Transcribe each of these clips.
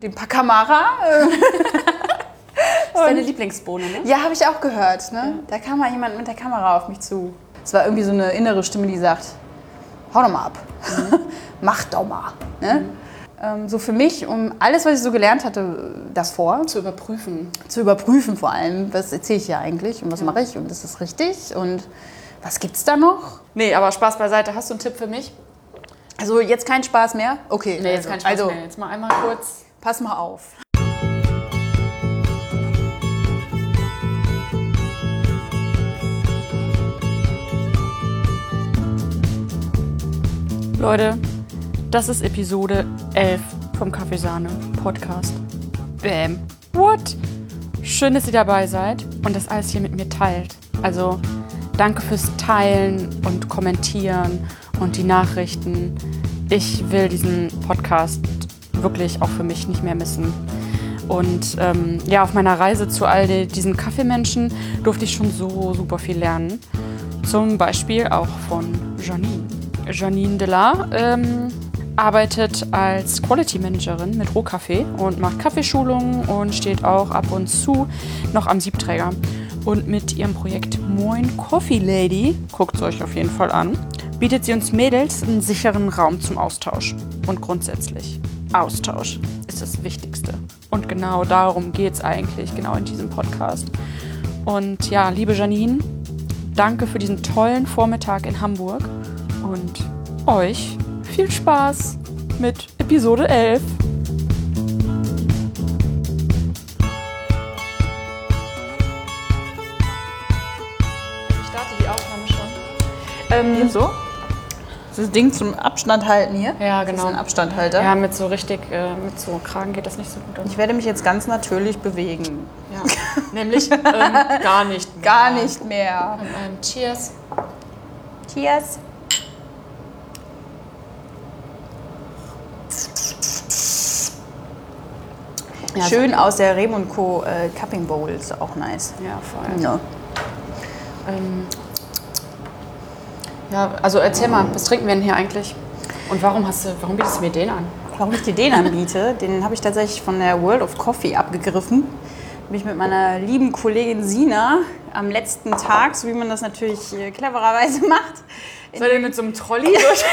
Den Pacamara. äh, Das ist deine Lieblingsbohne, ne? ja, habe ich auch gehört. Ne? Da kam mal jemand mit der Kamera auf mich zu. Es war irgendwie so eine innere Stimme, die sagt, hau doch mal ab. Mach doch mal. Ne? Ähm, so für mich, um alles, was ich so gelernt hatte, das vor, Zu überprüfen. zu überprüfen vor allem, was erzähle ich hier eigentlich und was mache ich und ist das richtig und was gibt's da noch? Nee, aber Spaß beiseite. Hast du einen Tipp für mich? Also jetzt kein Spaß mehr? Okay. Nee, jetzt also, kein Spaß also, mehr. Jetzt mal einmal kurz. Pass mal auf. Leute, das ist Episode 11 vom Kaffeesahne Podcast. Bam. What? Schön, dass ihr dabei seid und das alles hier mit mir teilt. Also danke fürs Teilen und Kommentieren und die Nachrichten. Ich will diesen Podcast wirklich auch für mich nicht mehr missen. Und ähm, ja, auf meiner Reise zu all die, diesen Kaffeemenschen durfte ich schon so super viel lernen. Zum Beispiel auch von Janine. Janine Delar ähm, arbeitet als Quality Managerin mit Rohkaffee und macht Kaffeeschulungen und steht auch ab und zu noch am Siebträger. Und mit ihrem Projekt Moin Coffee Lady, guckt es euch auf jeden Fall an, bietet sie uns Mädels einen sicheren Raum zum Austausch. Und grundsätzlich, Austausch ist das Wichtigste. Und genau darum geht es eigentlich, genau in diesem Podcast. Und ja, liebe Janine, danke für diesen tollen Vormittag in Hamburg und euch viel Spaß mit Episode 11. Ich starte die Aufnahme schon. Ähm, So? Das Ding zum Abstand halten hier? Ja, Das genau. ist ein Abstandhalter. Ja, mit so richtig, äh, mit so Kragen geht das nicht so gut. Ich werde mich jetzt ganz natürlich bewegen. Ja. Nämlich ähm, gar nicht. mehr. Gar nicht mehr. Ähm, cheers. Cheers. Ja, Schön aus der Rem und Co. Äh, Cupping Bowl ist auch nice. Ja, voll. Ja. Ähm, ja, also erzähl mal, was trinken wir denn hier eigentlich? Und warum hast du, warum bietest du mir den an? Warum ich dir den anbiete, den habe ich tatsächlich von der World of Coffee abgegriffen. Bin ich mit meiner lieben Kollegin Sina am letzten Tag, so wie man das natürlich clevererweise macht, Seid ihr mit so einem Trolley durch?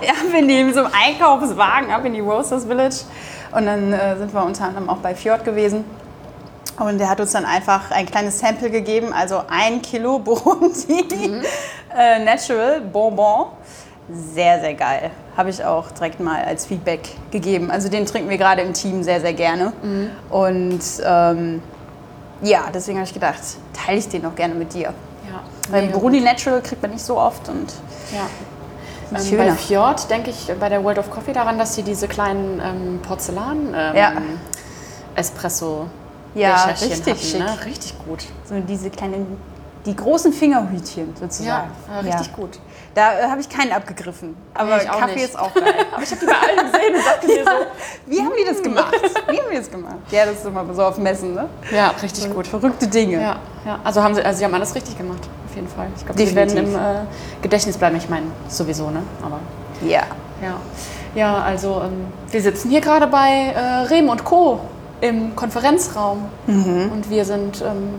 Ja, wir nehmen so einen Einkaufswagen ab in die Roasters Village. Und dann äh, sind wir unter anderem auch bei Fjord gewesen. Und der hat uns dann einfach ein kleines Sample gegeben, also ein Kilo Burundi äh, Natural Bonbon. Sehr, sehr geil. Habe ich auch direkt mal als Feedback gegeben. Also den trinken wir gerade im Team sehr, sehr gerne. Und ähm, ja, deswegen habe ich gedacht, teile ich den auch gerne mit dir. Ja. Weil Burundi Natural kriegt man nicht so oft und. Ja. Ähm, bei Fjord denke ich bei der World of Coffee daran, dass sie diese kleinen ähm, Porzellan ähm, Ja. Espresso Ja, richtig hatten, ne? Richtig gut. so diese kleinen, die großen Fingerhütchen sozusagen. Ja, ja, richtig gut. Da äh, habe ich keinen abgegriffen. Aber Nee, Kaffee nicht. ist auch geil. Aber ich habe die bei allen gesehen und dachte mir so, Wie haben die das gemacht? Wie haben die das gemacht? Ja, das ist immer so auf Messen, ne? ja, richtig gut. Verrückte Dinge. Ja, ja. Also haben sie, also sie haben alles richtig gemacht, auf jeden Fall. Ich glaube, sie werden im äh, Gedächtnis bleiben. Ich meine, sowieso, ne? Aber Ja. ja. Ja, also ähm, wir sitzen hier gerade bei äh, Rehm und Co. im Konferenzraum. Und wir sind ähm,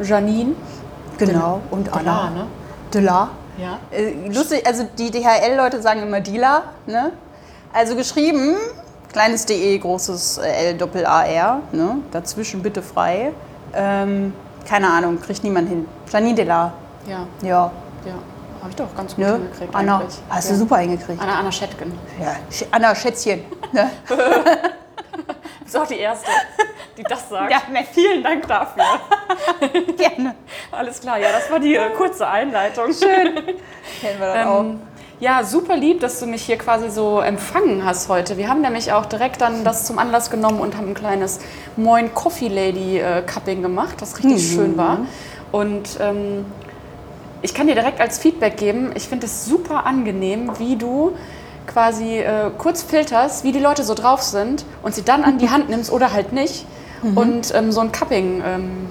Janine. Genau. Und Anna. ne? Delar. Ja. Äh, lustig, also die DHL-Leute sagen immer Dealer, ne? Also geschrieben, kleines DE, großes äh, L, Doppel AR, ne? Dazwischen bitte frei. Ähm, keine Ahnung, kriegt niemand hin. Janine Delar. Ja, Ja. ja. Habe ich doch ganz gut Ne? hingekriegt Anna, eigentlich. hast ja. du super hingekriegt. Anna, Anna Schettgen. Ja, Anna Schätzchen. Ne? Du bist auch die Erste, die das sagt. Ja, ne, Vielen Dank dafür. gerne. Alles klar, ja, das war die äh, kurze Einleitung. Kennen wir das auch. Ähm, ja, super lieb, dass du mich hier quasi so empfangen hast heute. Wir haben nämlich auch direkt dann das zum Anlass genommen und haben ein kleines Moin Coffee Lady äh, Cupping gemacht, das richtig schön war. Und ähm, ich kann dir direkt als Feedback geben, ich finde es super angenehm, wie du quasi äh, kurz filterst, wie die Leute so drauf sind und sie dann an die Hand nimmst oder halt nicht und ähm, so ein Cupping ähm,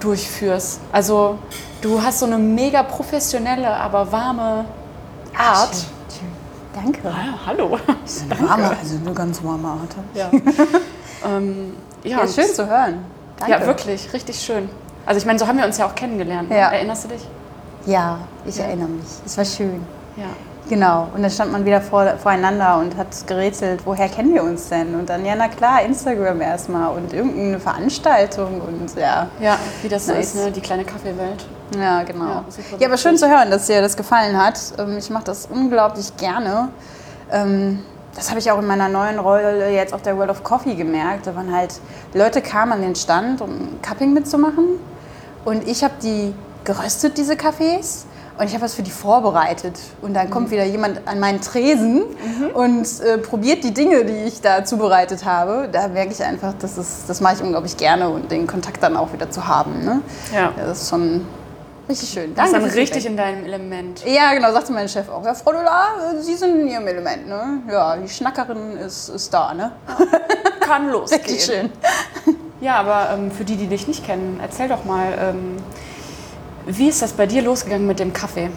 durchführst. Also du hast so eine mega professionelle, aber warme Art. Danke. Ah, hallo. Eine warme, also eine ganz warme Art. Ja. ähm, ja, Ja, schön zu hören. Danke. Ja, wirklich, richtig schön. Also ich meine, so haben wir uns ja auch kennengelernt. ne? Ja. Erinnerst du dich? Ja, ich Ja. erinnere mich. Es war schön. Ja. Genau. Und dann stand man wieder vor, voreinander und hat gerätselt, woher kennen wir uns denn? Und dann, ja, na klar, Instagram erstmal und irgendeine Veranstaltung und ja. Ja, wie das so Nice. ist, ne? die kleine Kaffeewelt. Ja, genau. Ja, Ja, aber schön zu hören, dass dir das gefallen hat. Ähm, Ich mache das unglaublich gerne. Ähm, Das habe ich auch in meiner neuen Rolle jetzt auf der World of Coffee gemerkt. Da waren halt Leute kamen an den Stand, um Cupping mitzumachen. Und ich habe die geröstet, diese Kaffees. Und ich habe was für die vorbereitet. Und dann kommt wieder jemand an meinen Tresen und äh, probiert die Dinge, die ich da zubereitet habe. Da merke ich einfach, das, ist, das mache ich unglaublich gerne und den Kontakt dann auch wieder zu haben. Ne? Ja. Das ist schon richtig schön. Das ist dann richtig in deinem Element. Ja, genau, sagte mein Chef auch. Ja, Frau Dula, Sie sind in Ihrem Element, ne? Ja, die Schnackerin ist, ist da, ne? Kann losgehen. Richtig schön. Ja, aber ähm, für die, die dich nicht kennen, erzähl doch mal, ähm, wie ist das bei dir losgegangen mit dem Kaffee?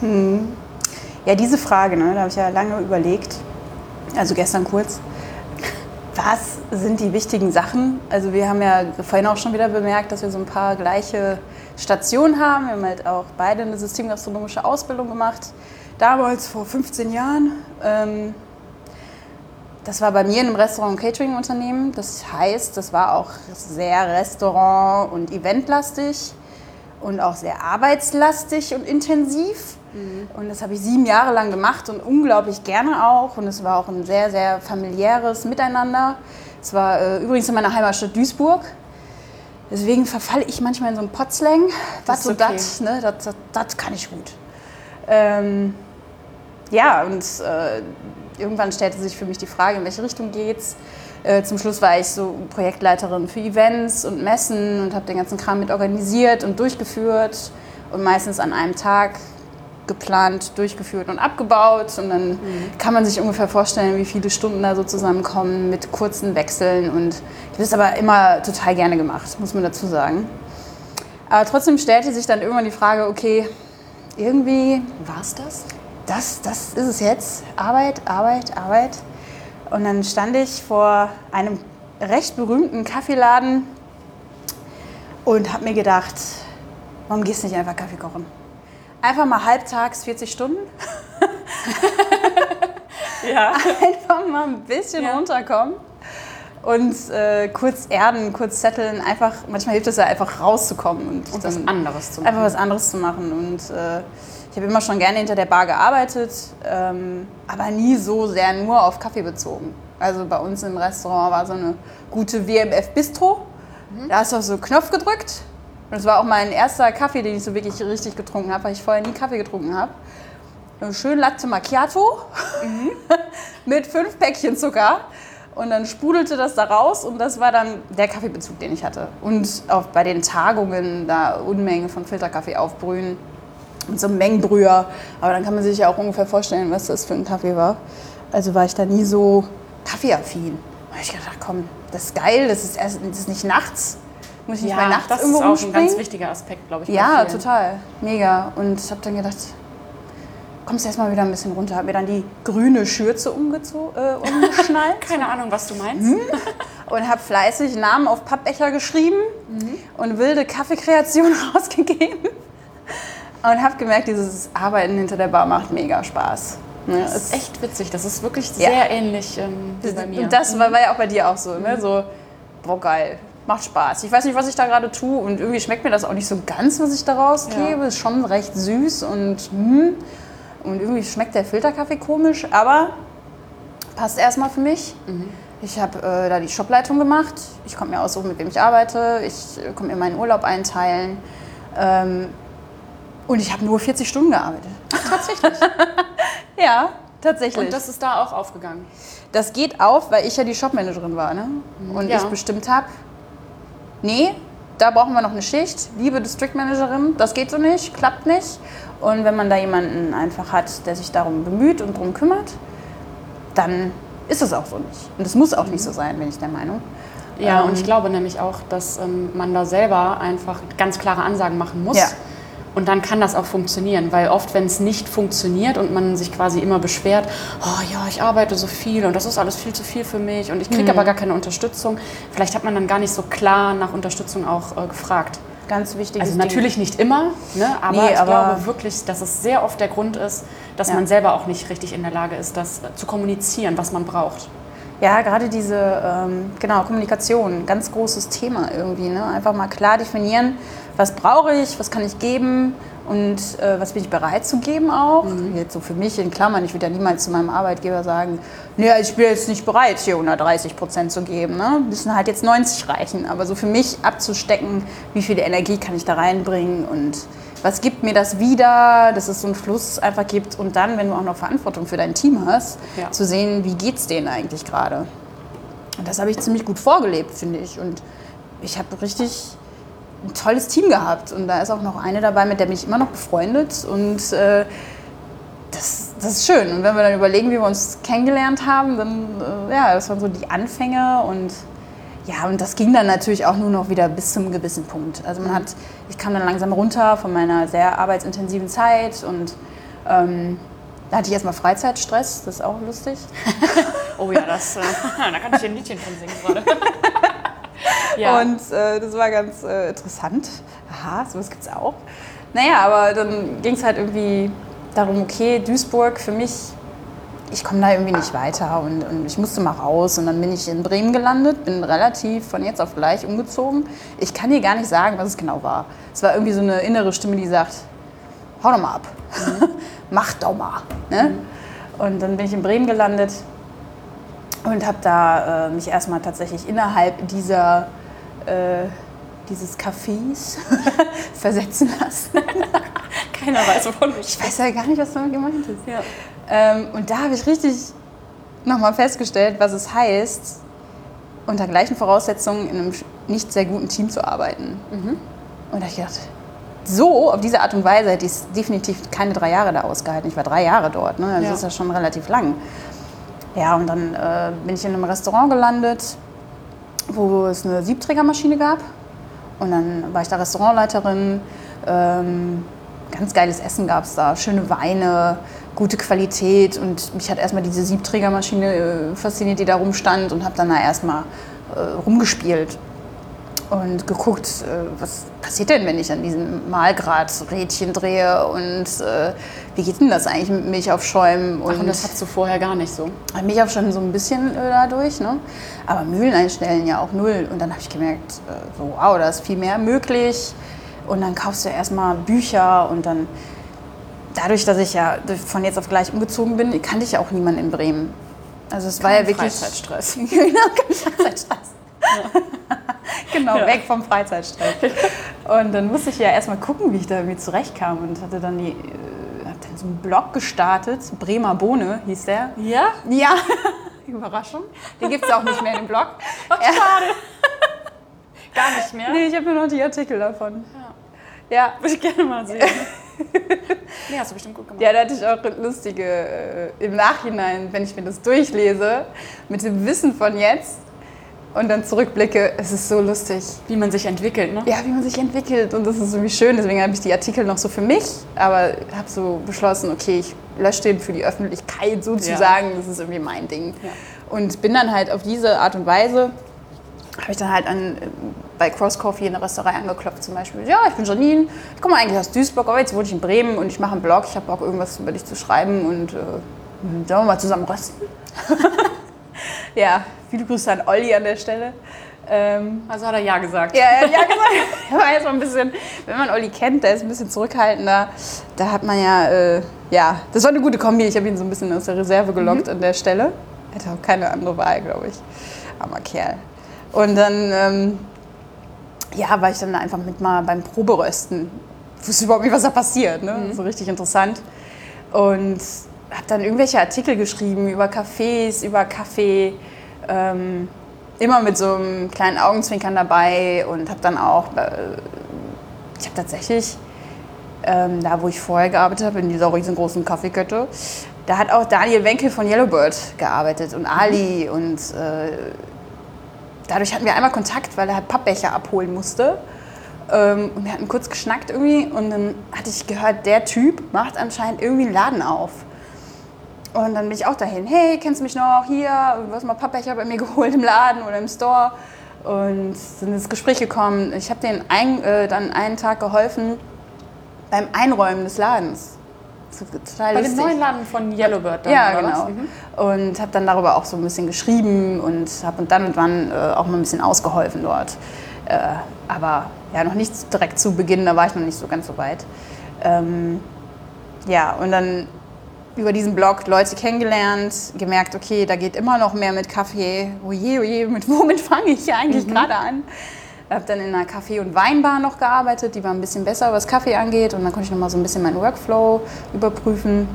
Ja, diese Frage, ne, da habe ich ja lange überlegt. Also gestern kurz. Was sind die wichtigen Sachen? Also wir haben ja vorhin auch schon wieder bemerkt, dass wir so ein paar gleiche Stationen haben. Wir haben halt auch beide eine systemgastronomische Ausbildung gemacht. Damals vor 15 Jahren. Ähm, das war bei mir in einem Restaurant- und Catering-Unternehmen. Das heißt, das war auch sehr Restaurant- und Eventlastig und auch sehr arbeitslastig und intensiv. Und das habe ich sieben Jahre lang gemacht und unglaublich gerne auch. Und es war auch ein sehr, sehr familiäres Miteinander. Es war äh, übrigens in meiner Heimatstadt Duisburg. Deswegen verfalle ich manchmal in so einen Potslang. Das und okay. das, ne, das, das, das kann ich gut. Ähm, ja, und äh, irgendwann stellte sich für mich die Frage, in welche Richtung geht's. Äh, zum Schluss war ich so Projektleiterin für Events und Messen und habe den ganzen Kram mit organisiert und durchgeführt und meistens an einem Tag geplant, durchgeführt und abgebaut. Und dann kann man sich ungefähr vorstellen, wie viele Stunden da so zusammenkommen mit kurzen Wechseln. Und ich habe das aber immer total gerne gemacht, muss man dazu sagen. Aber trotzdem stellte sich dann irgendwann die Frage, okay, irgendwie War's das? das, das ist es jetzt. Arbeit, Arbeit, Arbeit. Und dann stand ich vor einem recht berühmten Kaffeeladen und habe mir gedacht, warum gehst du nicht einfach Kaffee kochen? Einfach mal halbtags 40 Stunden, Ja. einfach mal ein bisschen Ja. runterkommen und äh, kurz erden, kurz zetteln. Einfach, manchmal hilft es ja einfach rauszukommen und, Und was anderes zu machen. einfach was anderes zu machen. Und äh, ich habe immer schon gerne hinter der Bar gearbeitet, ähm, aber nie so sehr nur auf Kaffee bezogen. Also bei uns im Restaurant war so eine gute WMF Bistro. Da hast du auf so einen Knopf gedrückt. Und das war auch mein erster Kaffee, den ich so wirklich richtig getrunken habe, weil ich vorher nie Kaffee getrunken habe. Schönen Latte Macchiato mit fünf Päckchen Zucker. Und dann sprudelte das da raus und das war dann der Kaffeebezug, den ich hatte. Und auch bei den Tagungen da Unmengen von Filterkaffee aufbrühen und so einem Mengenbrüher. Aber dann kann man sich ja auch ungefähr vorstellen, was das für ein Kaffee war. Also war ich da nie so kaffeeaffin. Da habe ich gedacht, komm, das ist geil, das ist, erst, das ist nicht nachts. Muss ich nicht mal nachts das irgendwo ist auch ein ganz wichtiger Aspekt, glaube ich. Ja, total. Mega. Und ich habe dann gedacht, kommst du erstmal wieder ein bisschen runter. Hab mir dann die grüne Schürze umgezo- äh, umgeschnallt Keine Ahnung, was du meinst. Hm? und habe fleißig Namen auf Pappbecher geschrieben und wilde Kaffeekreationen rausgegeben. Und habe gemerkt, dieses Arbeiten hinter der Bar macht mega Spaß. Ne, Das es- ist echt witzig. Das ist wirklich Ja. sehr ähnlich ähm, wie bei mir. Und das war, war ja auch bei dir auch so, ne? So, boah, geil, macht Spaß. Ich weiß nicht, was ich da gerade tue und irgendwie schmeckt mir das auch nicht so ganz, was ich da rausgebe. Ja. Ist schon recht süß und hm, und irgendwie schmeckt der Filterkaffee komisch, aber passt erstmal für mich. Ich habe äh, da die Shopleitung gemacht. Ich konnte mir aussuchen, mit wem ich arbeite. Ich äh, konnte mir meinen Urlaub einteilen. Ähm, und ich habe nur 40 Stunden gearbeitet. tatsächlich. Ja, tatsächlich. Und das ist da auch aufgegangen. Das geht auf, weil ich ja die Shopmanagerin war, ne? Und Ja. ich bestimmt habe, nee, da brauchen wir noch eine Schicht. Liebe District-Managerin, das geht so nicht, klappt nicht. Und wenn man da jemanden einfach hat, der sich darum bemüht und darum kümmert, dann ist es auch so nicht. Und es muss auch nicht so sein, bin ich der Meinung. Ja, Ähm, und ich glaube nämlich auch, dass ähm, man da selber einfach ganz klare Ansagen machen muss. Ja. Und dann kann das auch funktionieren, weil oft, wenn es nicht funktioniert und man sich quasi immer beschwert, oh ja, ich arbeite so viel und das ist alles viel zu viel für mich und ich kriege aber gar keine Unterstützung, vielleicht hat man dann gar nicht so klar nach Unterstützung auch äh, gefragt. Ganz wichtig. Also natürlich nicht immer, ne? aber Nee, ich aber- glaube wirklich, dass es sehr oft der Grund ist, dass Ja. man selber auch nicht richtig in der Lage ist, das äh, zu kommunizieren, was man braucht. Ja, gerade diese ähm, genau, Kommunikation, ganz großes Thema irgendwie. Ne? Einfach mal klar definieren, was brauche ich, was kann ich geben und äh, was bin ich bereit zu geben auch. Jetzt so für mich in Klammern, ich würde ja niemals zu meinem Arbeitgeber sagen, nee, ich bin jetzt nicht bereit, hier 130 Prozent zu geben. Ne? Müssen halt jetzt 90 reichen. Aber so für mich abzustecken, wie viel Energie kann ich da reinbringen und was gibt mir das wieder, dass es so einen Fluss einfach gibt und dann, wenn du auch noch Verantwortung für dein Team hast, Ja. zu sehen, wie geht es denen eigentlich gerade. Und das habe ich ziemlich gut vorgelebt, finde ich. Und ich habe richtig ein tolles Team gehabt. Und da ist auch noch eine dabei, mit der bin ich immer noch befreundet. Und äh, das, das ist schön. Und wenn wir dann überlegen, wie wir uns kennengelernt haben, dann, äh, ja, das waren so die Anfänge. Und ja, und das ging dann natürlich auch nur noch wieder bis zum gewissen Punkt. Also man hat, ich kam dann langsam runter von meiner sehr arbeitsintensiven Zeit und ähm, da hatte ich erstmal Freizeitstress, das ist auch lustig. Oh ja, das, äh, da kann ich ein Liedchen von singen gerade. ja. Und äh, das war ganz äh, interessant. Aha, sowas gibt es auch. Naja, aber dann ging es halt irgendwie darum, okay, Duisburg für mich, ich komme da irgendwie nicht weiter und, und ich musste mal raus. Und dann bin ich in Bremen gelandet, bin relativ von jetzt auf gleich umgezogen. Ich kann dir gar nicht sagen, was es genau war. Es war irgendwie so eine innere Stimme, die sagt, hau doch mal ab, mach doch mal. Ne? Und dann bin ich in Bremen gelandet und habe da äh, mich erstmal tatsächlich innerhalb dieser, äh, dieses Cafés versetzen lassen. keiner weiß, wovon du Ich weiß ja gar nicht, was damit gemeint ist. Ja. Ähm, und da habe ich richtig nochmal festgestellt, was es heißt, unter gleichen Voraussetzungen in einem nicht sehr guten Team zu arbeiten. Und da habe ich gedacht, so, auf diese Art und Weise hätte ich es definitiv keine drei Jahre da ausgehalten. Ich war drei Jahre dort, ne? das Ja. ist ja schon relativ lang. Ja, und dann äh, bin ich in einem Restaurant gelandet, wo es eine Siebträgermaschine gab. Und dann war ich da Restaurantleiterin. Ähm, ganz geiles Essen gab es da, schöne Weine, gute Qualität. Und mich hat erstmal diese Siebträgermaschine äh, fasziniert, die da rumstand. Und habe dann da erstmal äh, rumgespielt und geguckt, äh, was passiert denn, wenn ich an diesem Malgradrädchen drehe und äh, wie geht denn das eigentlich mit Milch auf Schäumen Ach, und das hattest du vorher gar nicht so. mich auch schon so ein bisschen äh, dadurch, ne? aber Mühlen einstellen ja auch null. Und dann habe ich gemerkt, äh, so, wow, da ist viel mehr möglich. Und dann kaufst du erstmal Bücher und dann, dadurch, dass ich ja von jetzt auf gleich umgezogen bin, kannte ich ja auch niemanden in Bremen. Also es war ja wirklich... Freizeitstress. genau, kein Freizeitstress. genau, weg vom Freizeitstress. Und dann musste ich ja erstmal gucken, wie ich da irgendwie zurechtkam und hatte dann die... Äh, so einen Blog gestartet, Bremer Bohne hieß der. Ja? Ja, Überraschung. Den gibt es auch nicht mehr in dem Blog. Schade. Gar nicht mehr? Nee, ich habe nur noch die Artikel davon. Ja. Würde ich gerne mal sehen. nee, hast du bestimmt gut gemacht. Ja, da hatte ich auch lustige, äh, im Nachhinein, wenn ich mir das durchlese, mit dem Wissen von jetzt und dann zurückblicke, es ist so lustig. Wie man sich entwickelt, ne? Ja, wie man sich entwickelt und das ist irgendwie schön. Deswegen habe ich die Artikel noch so für mich, aber habe so beschlossen, okay, ich lösche den für die Öffentlichkeit sozusagen. Das ist irgendwie mein Ding. Ja. Und bin dann halt auf diese Art und Weise, habe ich dann halt an, bei Cross Coffee in der Rösterei angeklopft zum Beispiel. Ja, ich bin Janine, ich komme eigentlich aus Duisburg, aber jetzt wohne ich in Bremen und ich mache einen Blog. Ich habe Bock, irgendwas über dich zu schreiben und äh, sollen wir mal zusammen rösten? ja, viele Grüße an Olli an der Stelle. Ähm, Also hat er Ja gesagt. ja, er hat ja gesagt. Er war jetzt mal ein bisschen, wenn man Olli kennt, der ist ein bisschen zurückhaltender. Da hat man ja, äh, ja, das war eine gute Kombi. Ich habe ihn so ein bisschen aus der Reserve gelockt an der Stelle. Hätte auch keine andere Wahl, glaube ich. Armer Kerl. Und dann, ähm, ja, war ich dann einfach mit mal beim Proberösten. Ich wusste überhaupt nicht, was da passiert. Ne? So richtig interessant. Und habe dann irgendwelche Artikel geschrieben über Cafés, über Kaffee. Ähm, immer mit so einem kleinen Augenzwinkern dabei und habe dann auch, äh, ich habe tatsächlich, ähm, da wo ich vorher gearbeitet habe, in dieser riesengroßen Kaffeekette, da hat auch Daniel Wenkel von Yellowbird gearbeitet und Ali und äh, dadurch hatten wir einmal Kontakt, weil er halt Pappbecher abholen musste. Ähm, und wir hatten kurz geschnackt irgendwie und dann hatte ich gehört, der Typ macht anscheinend irgendwie einen Laden auf. Und dann bin ich auch dahin, hey, kennst du mich noch? Hier, du hast mal Pappbecher bei mir geholt im Laden oder im Store. Und sind ins Gespräch gekommen. Ich habe denen ein, äh, dann einen Tag geholfen beim Einräumen des Ladens. Total Bei dem neuen Laden von Yellowbird dann, Ja, genau. Mhm. Und habe dann darüber auch so ein bisschen geschrieben und habe dann und wann äh, auch mal ein bisschen ausgeholfen dort. Äh, aber ja, noch nicht direkt zu Beginn, da war ich noch nicht so ganz so weit. Ähm, ja, und dann über diesen Blog Leute kennengelernt, gemerkt, okay, da geht immer noch mehr mit Kaffee. Oje, oje, mit womit fange ich hier eigentlich gerade an? Habe dann in einer Kaffee- und Weinbar noch gearbeitet, die war ein bisschen besser, was Kaffee angeht. Und dann konnte ich noch mal so ein bisschen meinen Workflow überprüfen.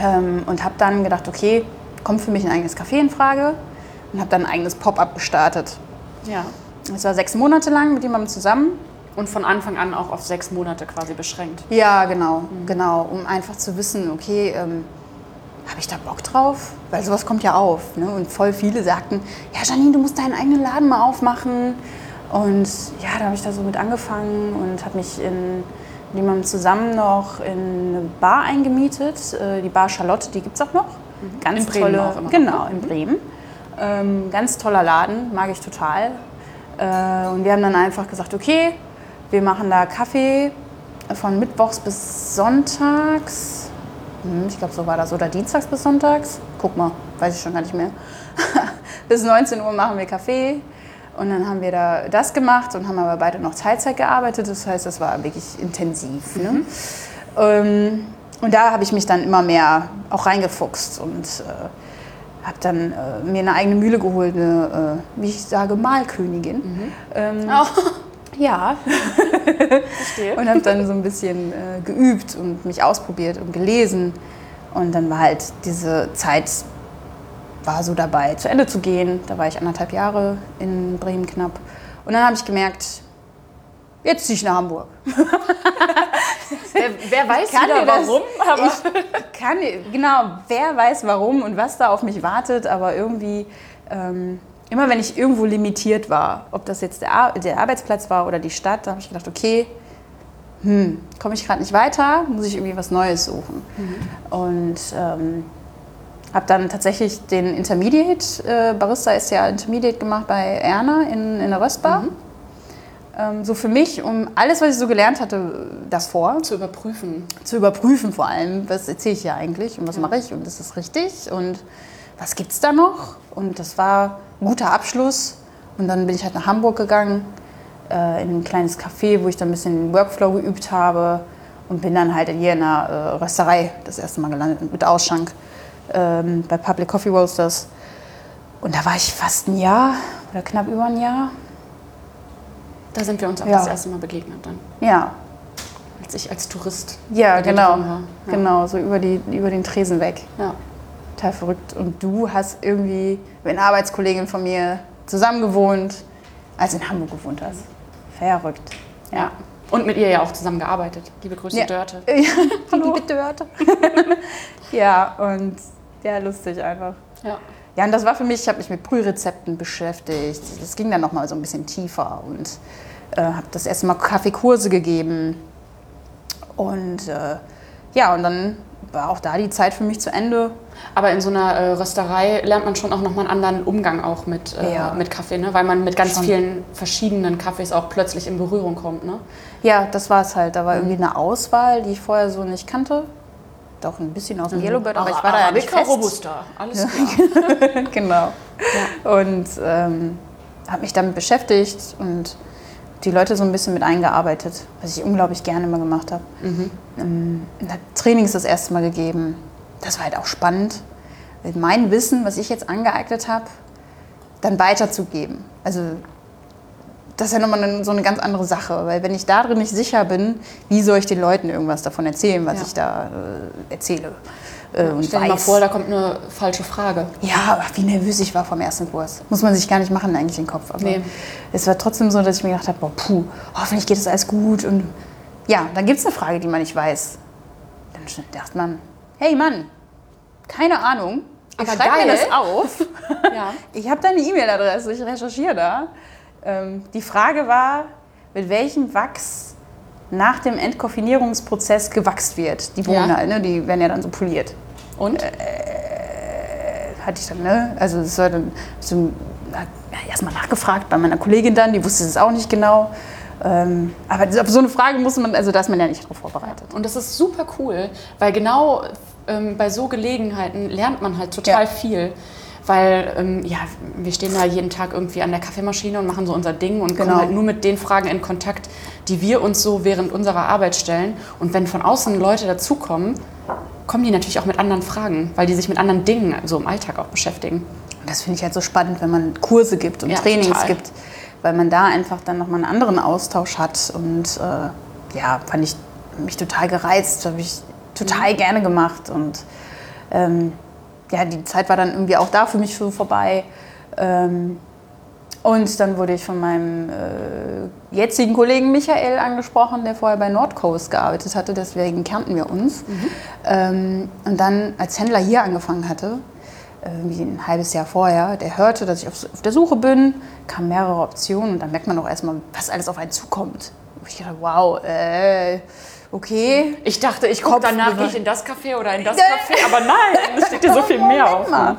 Ähm, und habe dann gedacht, okay, kommt für mich ein eigenes Café in Frage. Und habe dann ein eigenes Pop-up gestartet. Ja. Das war sechs Monate lang mit jemandem zusammen. Und von Anfang an auch auf sechs Monate quasi beschränkt. Ja, genau, genau, um einfach zu wissen, okay, ähm, habe ich da Bock drauf? Weil sowas kommt ja auf. Ne? Und voll viele sagten, ja Janine, du musst deinen eigenen Laden mal aufmachen. Und ja, da habe ich da so mit angefangen und habe mich in, mit jemandem zusammen noch in eine Bar eingemietet. Äh, Die Bar Charlotte, die gibt es auch noch. Ganz In Bremen tolle, auch immer Genau, ne? in Bremen. Ähm, ganz toller Laden, mag ich total. Äh, und wir haben dann einfach gesagt, okay, wir machen da Kaffee von Mittwochs bis Sonntags. Hm, Ich glaube, so war das. Oder Dienstags bis Sonntags. Guck mal, weiß ich schon gar nicht mehr. bis 19 Uhr machen wir Kaffee. Und dann haben wir da das gemacht und haben aber beide noch Teilzeit gearbeitet. Das heißt, das war wirklich intensiv. Ne? Ähm, und da habe ich mich dann immer mehr auch reingefuchst und äh, habe dann äh, mir eine eigene Mühle geholt, eine, äh, wie ich sage, Malkönigin. Ähm, Ja, Verstehe. und habe dann so ein bisschen äh, geübt und mich ausprobiert und gelesen. Und dann war halt diese Zeit, war so dabei, zu Ende zu gehen. Da war ich anderthalb Jahre in Bremen knapp. Und dann habe ich gemerkt, jetzt ziehe ich nach Hamburg. wer, wer weiß kann wieder das- warum, aber Ich kann, genau, wer weiß warum und was da auf mich wartet, aber irgendwie, ähm, immer wenn ich irgendwo limitiert war, ob das jetzt der, Ar der Arbeitsplatz war oder die Stadt, da habe ich gedacht, okay, hm, komme ich gerade nicht weiter, muss ich irgendwie was Neues suchen. Und ähm, habe dann tatsächlich den Intermediate, äh, Barista ist ja Intermediate gemacht bei Erna in, in der Röstbar. Ähm, so für mich, um alles, was ich so gelernt hatte davor, zu überprüfen. zu überprüfen vor allem, was erzähle ich hier eigentlich und was mache ich und ist das richtig und was gibt es da noch? Und das war guter Abschluss. Und dann bin ich halt nach Hamburg gegangen, äh, in ein kleines Café, wo ich dann ein bisschen den Workflow geübt habe und bin dann halt hier in einer äh, Rösterei das erste Mal gelandet mit Ausschank ähm, bei Public Coffee Roasters. Und da war ich fast ein Jahr oder knapp über ein Jahr. Da sind wir uns auch Ja. das erste Mal begegnet dann, Ja, als ich als Tourist ja, genau. Ja. Genau, so über, die, über den Tresen weg. Ja. Total verrückt. Und du hast irgendwie mit einer Arbeitskollegin von mir zusammen gewohnt, als du in Hamburg gewohnt hast. Verrückt. ja. Und mit ihr ja auch zusammen gearbeitet. Liebe Grüße, Ja. Dörte. Ja, die liebe Dörte. ja, und ja, lustig einfach. Ja. Ja, und das war für mich, ich habe mich mit Brührezepten beschäftigt. Das ging dann nochmal so ein bisschen tiefer und äh, habe das erste Mal Kaffeekurse gegeben. Und äh, ja, und dann war auch da die Zeit für mich zu Ende. Aber in so einer äh, Rösterei lernt man schon auch nochmal einen anderen Umgang auch mit, äh, Ja. mit Kaffee, ne? weil man mit ganz Schon. vielen verschiedenen Kaffees auch plötzlich in Berührung kommt. Ne? Ja, das war es halt. Da war irgendwie eine Auswahl, die ich vorher so nicht kannte. Doch ein bisschen aus dem Yellowbird, aber ich war da ja nicht fest. Robusta, alles klar. genau. Und ähm, habe mich damit beschäftigt und die Leute so ein bisschen mit eingearbeitet, was ich unglaublich gerne immer gemacht habe. Ähm, und habe Trainings das erste Mal gegeben. Das war halt auch spannend, mit mein Wissen, was ich jetzt angeeignet habe, dann weiterzugeben. Also das ist ja nochmal eine, so eine ganz andere Sache, weil wenn ich darin nicht sicher bin, wie soll ich den Leuten irgendwas davon erzählen, was Ja. ich da äh, erzähle äh, und Stell dir mal vor, da kommt eine falsche Frage. Ja, wie nervös ich war vom ersten Kurs. Muss man sich gar nicht machen, eigentlich den Kopf. Aber Nee. es war trotzdem so, dass ich mir gedacht habe, boah, puh, hoffentlich geht das alles gut. Und ja, dann gibt es eine Frage, die man nicht weiß. Dann dachte man, hey Mann, keine Ahnung. Ich Aber schreib mir geil. das auf. Ja. Ich habe deine E-Mail-Adresse, ich recherchiere da. Ähm, die Frage war, mit welchem Wachs nach dem Entkoffinierungsprozess gewachst wird. Die Bohnen Ja. halt, ne? die werden ja dann so poliert. Und? hatte ich dann, ne? Also es war dann so erstmal nachgefragt bei meiner Kollegin dann, die wusste es auch nicht genau. Ähm, aber auf so eine Frage muss man, also da ist man ja nicht drauf vorbereitet. Und das ist super cool, weil genau ähm, bei so Gelegenheiten lernt man halt total Ja. viel. Weil, ähm, ja, wir stehen da jeden Tag irgendwie an der Kaffeemaschine und machen so unser Ding und Genau. kommen halt nur mit den Fragen in Kontakt, die wir uns so während unserer Arbeit stellen. Und wenn von außen Leute dazukommen, kommen die natürlich auch mit anderen Fragen, weil die sich mit anderen Dingen so im Alltag auch beschäftigen. Und das finde ich halt so spannend, wenn man Kurse gibt und Ja, Trainings total. gibt, weil man da einfach dann nochmal einen anderen Austausch hat. Und äh, ja, fand ich mich total gereizt, habe ich total gerne gemacht. Und ähm, ja, die Zeit war dann irgendwie auch da für mich so vorbei. Ähm, und dann wurde ich von meinem äh, jetzigen Kollegen Michael angesprochen, der vorher bei Nordcoast gearbeitet hatte, deswegen kannten wir uns. Ähm, und dann als Händler hier angefangen hatte, irgendwie ein halbes Jahr vorher, der hörte, dass ich auf, auf der Suche bin, kamen mehrere Optionen und dann merkt man auch erstmal, was alles auf einen zukommt. Und ich dachte, wow, äh, okay. Ich dachte, ich gucke danach, ich in das Café oder in das Café, aber nein, es steht dir so viel mehr auf. Mal,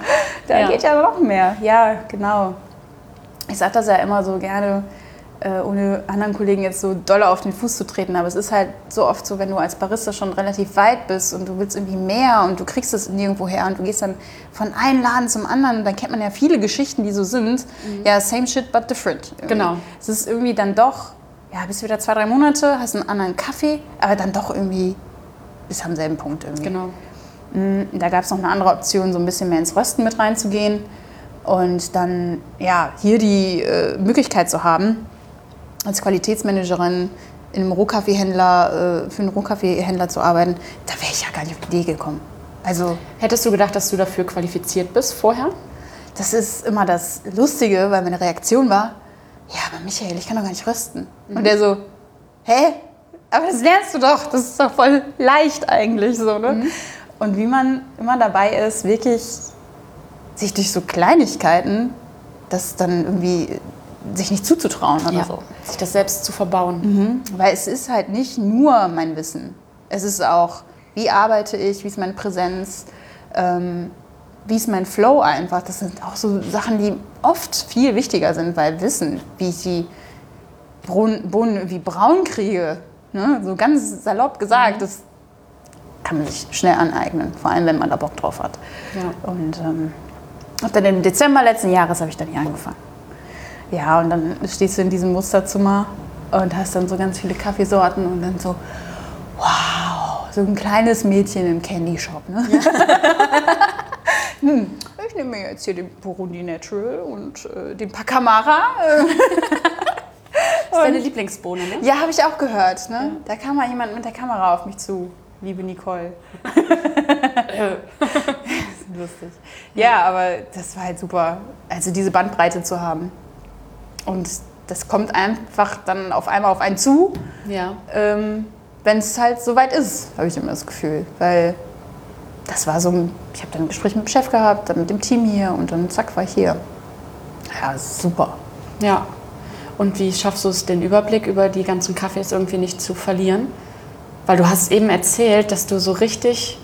Da Ja. geht ja noch mehr. Ja, genau. Ich sage das ja immer so gerne, äh, ohne anderen Kollegen jetzt so doll auf den Fuß zu treten. Aber es ist halt so oft so, wenn du als Barista schon relativ weit bist und du willst irgendwie mehr und du kriegst es nirgendwo her und du gehst dann von einem Laden zum anderen und dann kennt man ja viele Geschichten, die so sind. Ja, same shit, but different. irgendwie. Genau. Es ist irgendwie dann doch, ja, bist wieder zwei, drei Monate, hast einen anderen Kaffee, aber dann doch irgendwie bis am selben Punkt irgendwie. Genau. Da gab es noch eine andere Option, so ein bisschen mehr ins Rösten mit reinzugehen. Und dann, ja, hier die äh, Möglichkeit zu haben, als Qualitätsmanagerin in einem Rohkaffeehändler, äh, für einen Rohkaffeehändler zu arbeiten, da wäre ich ja gar nicht auf die Idee gekommen. Also, Hättest du gedacht, dass du dafür qualifiziert bist vorher? das ist immer das Lustige, weil meine Reaktion war, ja, aber Michael, ich kann doch gar nicht rösten. Und der so, hä? Aber das lernst du doch, das ist doch voll leicht eigentlich so, ne? Und wie man immer dabei ist, wirklich sich durch so Kleinigkeiten das dann irgendwie sich nicht zuzutrauen oder so. Sich das selbst zu verbauen. Weil es ist halt nicht nur mein Wissen. Es ist auch, wie arbeite ich, wie ist meine Präsenz, ähm, wie ist mein Flow einfach. Das sind auch so Sachen, die oft viel wichtiger sind, weil Wissen, wie ich die Bohnen, irgendwie braun kriege, ne? so ganz salopp gesagt, das kann man sich schnell aneignen, vor allem wenn man da Bock drauf hat. Ja. Und ähm, dann im Dezember letzten Jahres habe ich dann hier angefangen. Ja, und dann stehst du in diesem Musterzimmer und hast dann so ganz viele Kaffeesorten und dann so, wow, so ein kleines Mädchen im Candy Shop. Ne? hm, ich nehme mir jetzt hier den Burundi Natural und äh, den Pacamara. Äh, Das ist deine Lieblingsbohne, ne? ja, habe ich auch gehört. Ne? Da kam mal jemand mit der Kamera auf mich zu, liebe Nicole. Lustig. Ja, aber das war halt super, also diese Bandbreite zu haben. Und das kommt einfach dann auf einmal auf einen zu, Ja. ähm, wenn es halt soweit ist, habe ich immer das Gefühl. Weil das war so, ein- ich habe dann ein Gespräch mit dem Chef gehabt, dann mit dem Team hier und dann zack, war ich hier. Ja, super. Ja. Und wie schaffst du es, den Überblick über die ganzen Kaffees irgendwie nicht zu verlieren? Weil du hast eben erzählt, dass du so richtig,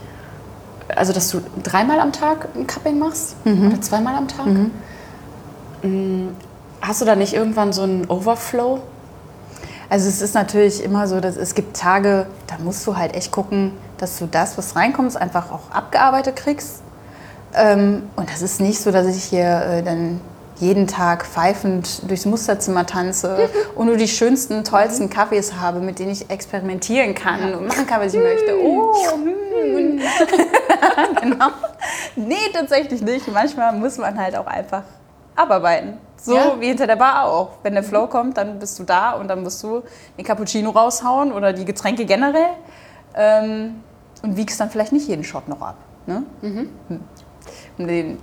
also dass du dreimal am Tag ein Cupping machst oder zweimal am Tag. Mm, Hast du da nicht irgendwann so einen Overflow? Also es ist natürlich immer so, dass es gibt Tage, da musst du halt echt gucken, dass du das, was reinkommt, einfach auch abgearbeitet kriegst. Ähm, und das ist nicht so, dass ich hier äh, dann jeden Tag pfeifend durchs Musterzimmer tanze und nur die schönsten, tollsten Kaffees habe, mit denen ich experimentieren kann und machen kann, was ich möchte. Oh, hm. genau. Nee, tatsächlich nicht. Manchmal muss man halt auch einfach abarbeiten. So Ja. wie hinter der Bar auch. Wenn der Flow kommt, dann bist du da und dann musst du den Cappuccino raushauen oder die Getränke generell ähm, und wiegst dann vielleicht nicht jeden Shot noch ab. Ne? Hm. Um den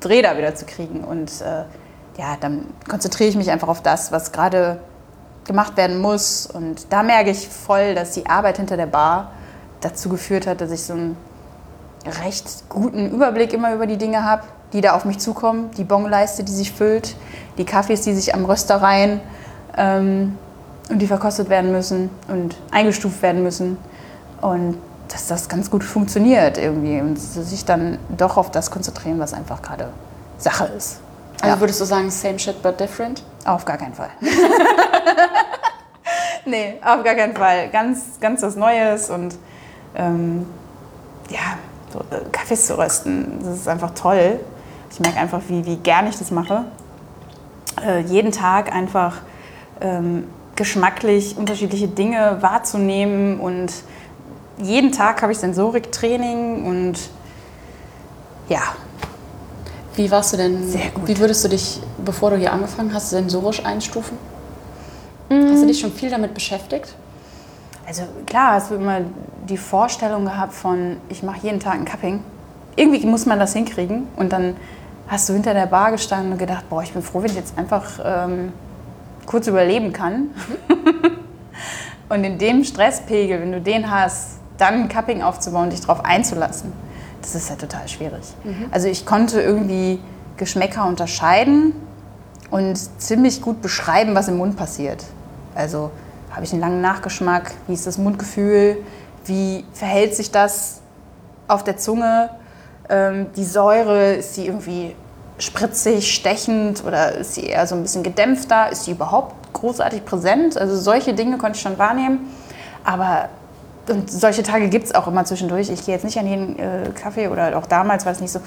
Dreh da wieder zu kriegen. Und äh, ja, dann konzentriere ich mich einfach auf das, was gerade gemacht werden muss. Und da merke ich voll, dass die Arbeit hinter der Bar dazu geführt hat, dass ich so einen recht guten Überblick immer über die Dinge habe, die da auf mich zukommen. Die Bongleiste, die sich füllt, die Kaffees, die sich am Röster reihen. Ähm, und die verkostet werden müssen und eingestuft werden müssen. Und dass das ganz gut funktioniert irgendwie und sich dann doch auf das konzentrieren, was einfach gerade Sache ist. Also würdest du sagen, same shit but different? Auf gar keinen Fall. nee, auf gar keinen Fall. Ganz, ganz was Neues und ähm, ja, so, äh, Kaffees zu rösten, das ist einfach toll. Ich merke einfach, wie, wie gern ich das mache. Äh, jeden Tag einfach ähm, geschmacklich unterschiedliche Dinge wahrzunehmen und jeden Tag habe ich Sensoriktraining und ja. Wie warst du denn? Sehr gut. Wie würdest du dich, bevor du hier angefangen hast, sensorisch einstufen? Hast du dich schon viel damit beschäftigt? Also klar, hast du immer die Vorstellung gehabt von, ich mache jeden Tag ein Cupping. Irgendwie muss man das hinkriegen und dann hast du hinter der Bar gestanden und gedacht, boah, ich bin froh, wenn ich jetzt einfach ähm, kurz überleben kann. und in dem Stresspegel, wenn du den hast, dann ein Cupping aufzubauen, dich darauf einzulassen, das ist ja total schwierig. Also ich konnte irgendwie Geschmäcker unterscheiden und ziemlich gut beschreiben, was im Mund passiert. Also habe ich einen langen Nachgeschmack, wie ist das Mundgefühl, wie verhält sich das auf der Zunge, ähm, die Säure, ist sie irgendwie spritzig, stechend oder ist sie eher so ein bisschen gedämpfter, ist sie überhaupt großartig präsent? Also solche Dinge konnte ich schon wahrnehmen, aber und solche Tage gibt es auch immer zwischendurch. Ich gehe jetzt nicht an jeden äh, Kaffee oder auch damals war es nicht so,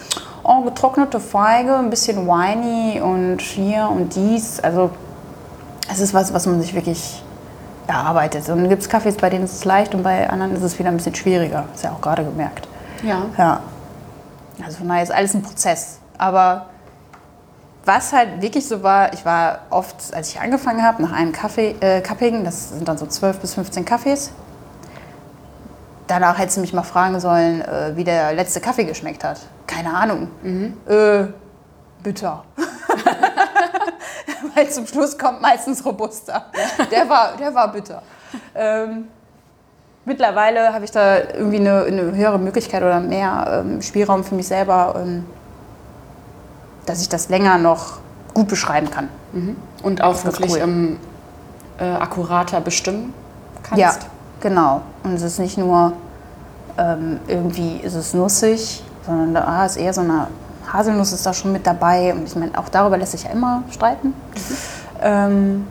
oh, getrocknete Feige, ein bisschen whiny und hier und dies. Also es ist was, was man sich wirklich erarbeitet. Und dann gibt es Kaffees, bei denen ist es leicht und bei anderen ist es wieder ein bisschen schwieriger. Ist ja auch gerade gemerkt. Ja. Ja. Also von daher ist alles ein Prozess. Aber was halt wirklich so war, ich war oft, als ich angefangen habe, nach einem Kaffee, äh, Cupping, das sind dann so 12 bis 15 Kaffees. Danach hättest du mich mal fragen sollen, äh, wie der letzte Kaffee geschmeckt hat. Keine Ahnung. Äh, bitter. Weil zum Schluss kommt meistens Robusta. Der war, der war bitter. Ähm, mittlerweile habe ich da irgendwie eine, eine höhere Möglichkeit oder mehr ähm, Spielraum für mich selber, ähm, dass ich das länger noch gut beschreiben kann. Und auch wirklich cool. ähm, äh, akkurater bestimmen kannst? Ja, genau. Und es ist nicht nur ähm, irgendwie ist es nussig, sondern da ah, ist eher so eine Haselnuss ist da schon mit dabei. Und ich meine, auch darüber lässt sich ja immer streiten. Ähm,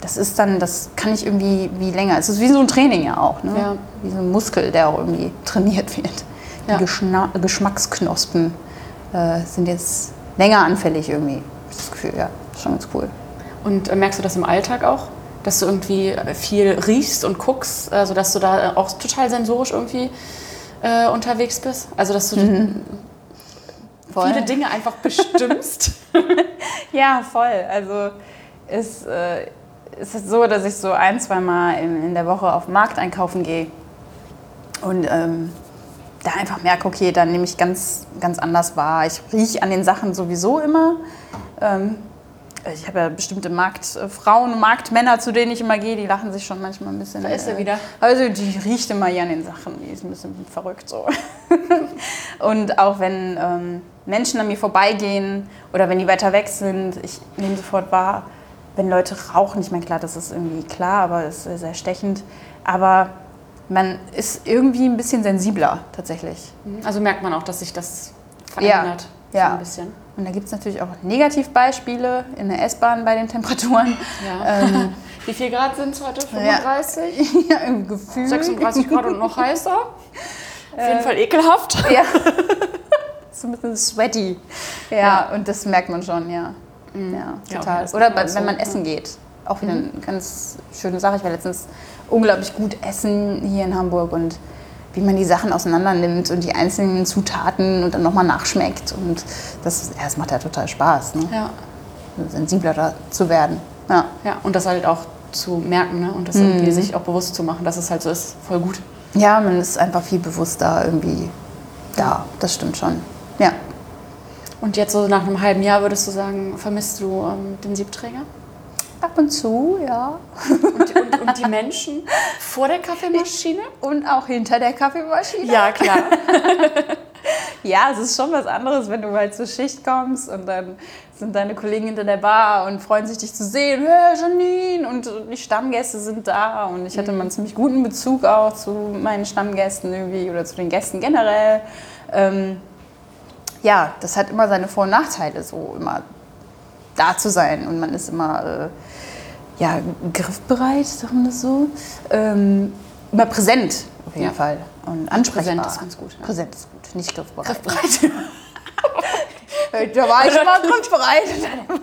das ist dann, das kann ich irgendwie wie länger. Es ist wie so ein Training ja auch, ne? Ja. Wie so ein Muskel, der auch irgendwie trainiert wird. Die Ja. Geschna Geschmacksknospen äh, sind jetzt länger anfällig irgendwie. Das Gefühl, ja, ist schon ganz cool. Und äh, merkst du das im Alltag auch? Dass du irgendwie viel riechst und guckst, also dass du da auch total sensorisch irgendwie äh, unterwegs bist? Also dass du Mhm. Viele Dinge einfach bestimmst? Ja, voll. Also es, äh, es ist so, dass ich so ein, zwei Mal in, in der Woche auf den Markt einkaufen gehe und ähm, da einfach merke, okay, dann nehme ich ganz, ganz anders wahr. Ich rieche an den Sachen sowieso immer. Ähm, ich habe ja bestimmte Marktfrauen und Marktmänner, zu denen ich immer gehe, die lachen sich schon manchmal ein bisschen. Da ist er wieder. Also die riecht immer hier an den Sachen, die ist ein bisschen verrückt so. und auch wenn ähm, Menschen an mir vorbeigehen oder wenn die weiter weg sind, ich nehme sofort wahr, wenn Leute rauchen. Ich meine, klar, das ist irgendwie klar, aber es ist sehr stechend. Aber man ist irgendwie ein bisschen sensibler tatsächlich. Also merkt man auch, dass sich das verändert. So ja. ein bisschen. Und da gibt es natürlich auch Negativbeispiele in der S-Bahn bei den Temperaturen. Ja. Ähm, Wie viel Grad sind es heute? 35? ja, im Gefühl. 36 Grad und noch heißer? Auf jeden Fall ekelhaft. Ja. so ein bisschen sweaty. Ja, und das merkt man schon, ja. Ja, Ja, total. das Oder bei, so, wenn man ja. essen geht. Auch wieder eine ganz schöne Sache. Ich war letztens unglaublich gut essen hier in Hamburg und wie man die Sachen auseinander nimmt und die einzelnen Zutaten und dann nochmal nachschmeckt. Und das, ja, das macht ja total Spaß, ne? Ja. sensibler zu werden. Ja. ja, und das halt auch zu merken ne? und das irgendwie sich auch bewusst zu machen, dass es halt so ist. Voll gut. ja, man ist einfach viel bewusster irgendwie da. Das stimmt schon. Ja. Und jetzt so nach einem halben Jahr würdest du sagen, vermisst du ähm, den Siebträger? Ab und zu, ja. Und, und, und die Menschen vor der Kaffeemaschine? Und auch hinter der Kaffeemaschine. Ja, klar. Ja, es ist schon was anderes, wenn du halt zur Schicht kommst und dann sind deine Kollegen hinter der Bar und freuen sich, dich zu sehen. Hey, Janine! Und die Stammgäste sind da. Und ich hatte mal einen ziemlich guten Bezug auch zu meinen Stammgästen irgendwie oder zu den Gästen generell. Ähm, ja, das hat immer seine Vor- und Nachteile, so immer da zu sein. Und man ist immer äh, ja, griffbereit, sagt man das so. Ähm, immer präsent auf jeden Ja. Fall. Und ansprechbar. Präsent ist ganz gut, ja. Präsent ist gut, nicht griffbereit. Griffbereit. Da war ich mal griffbereit.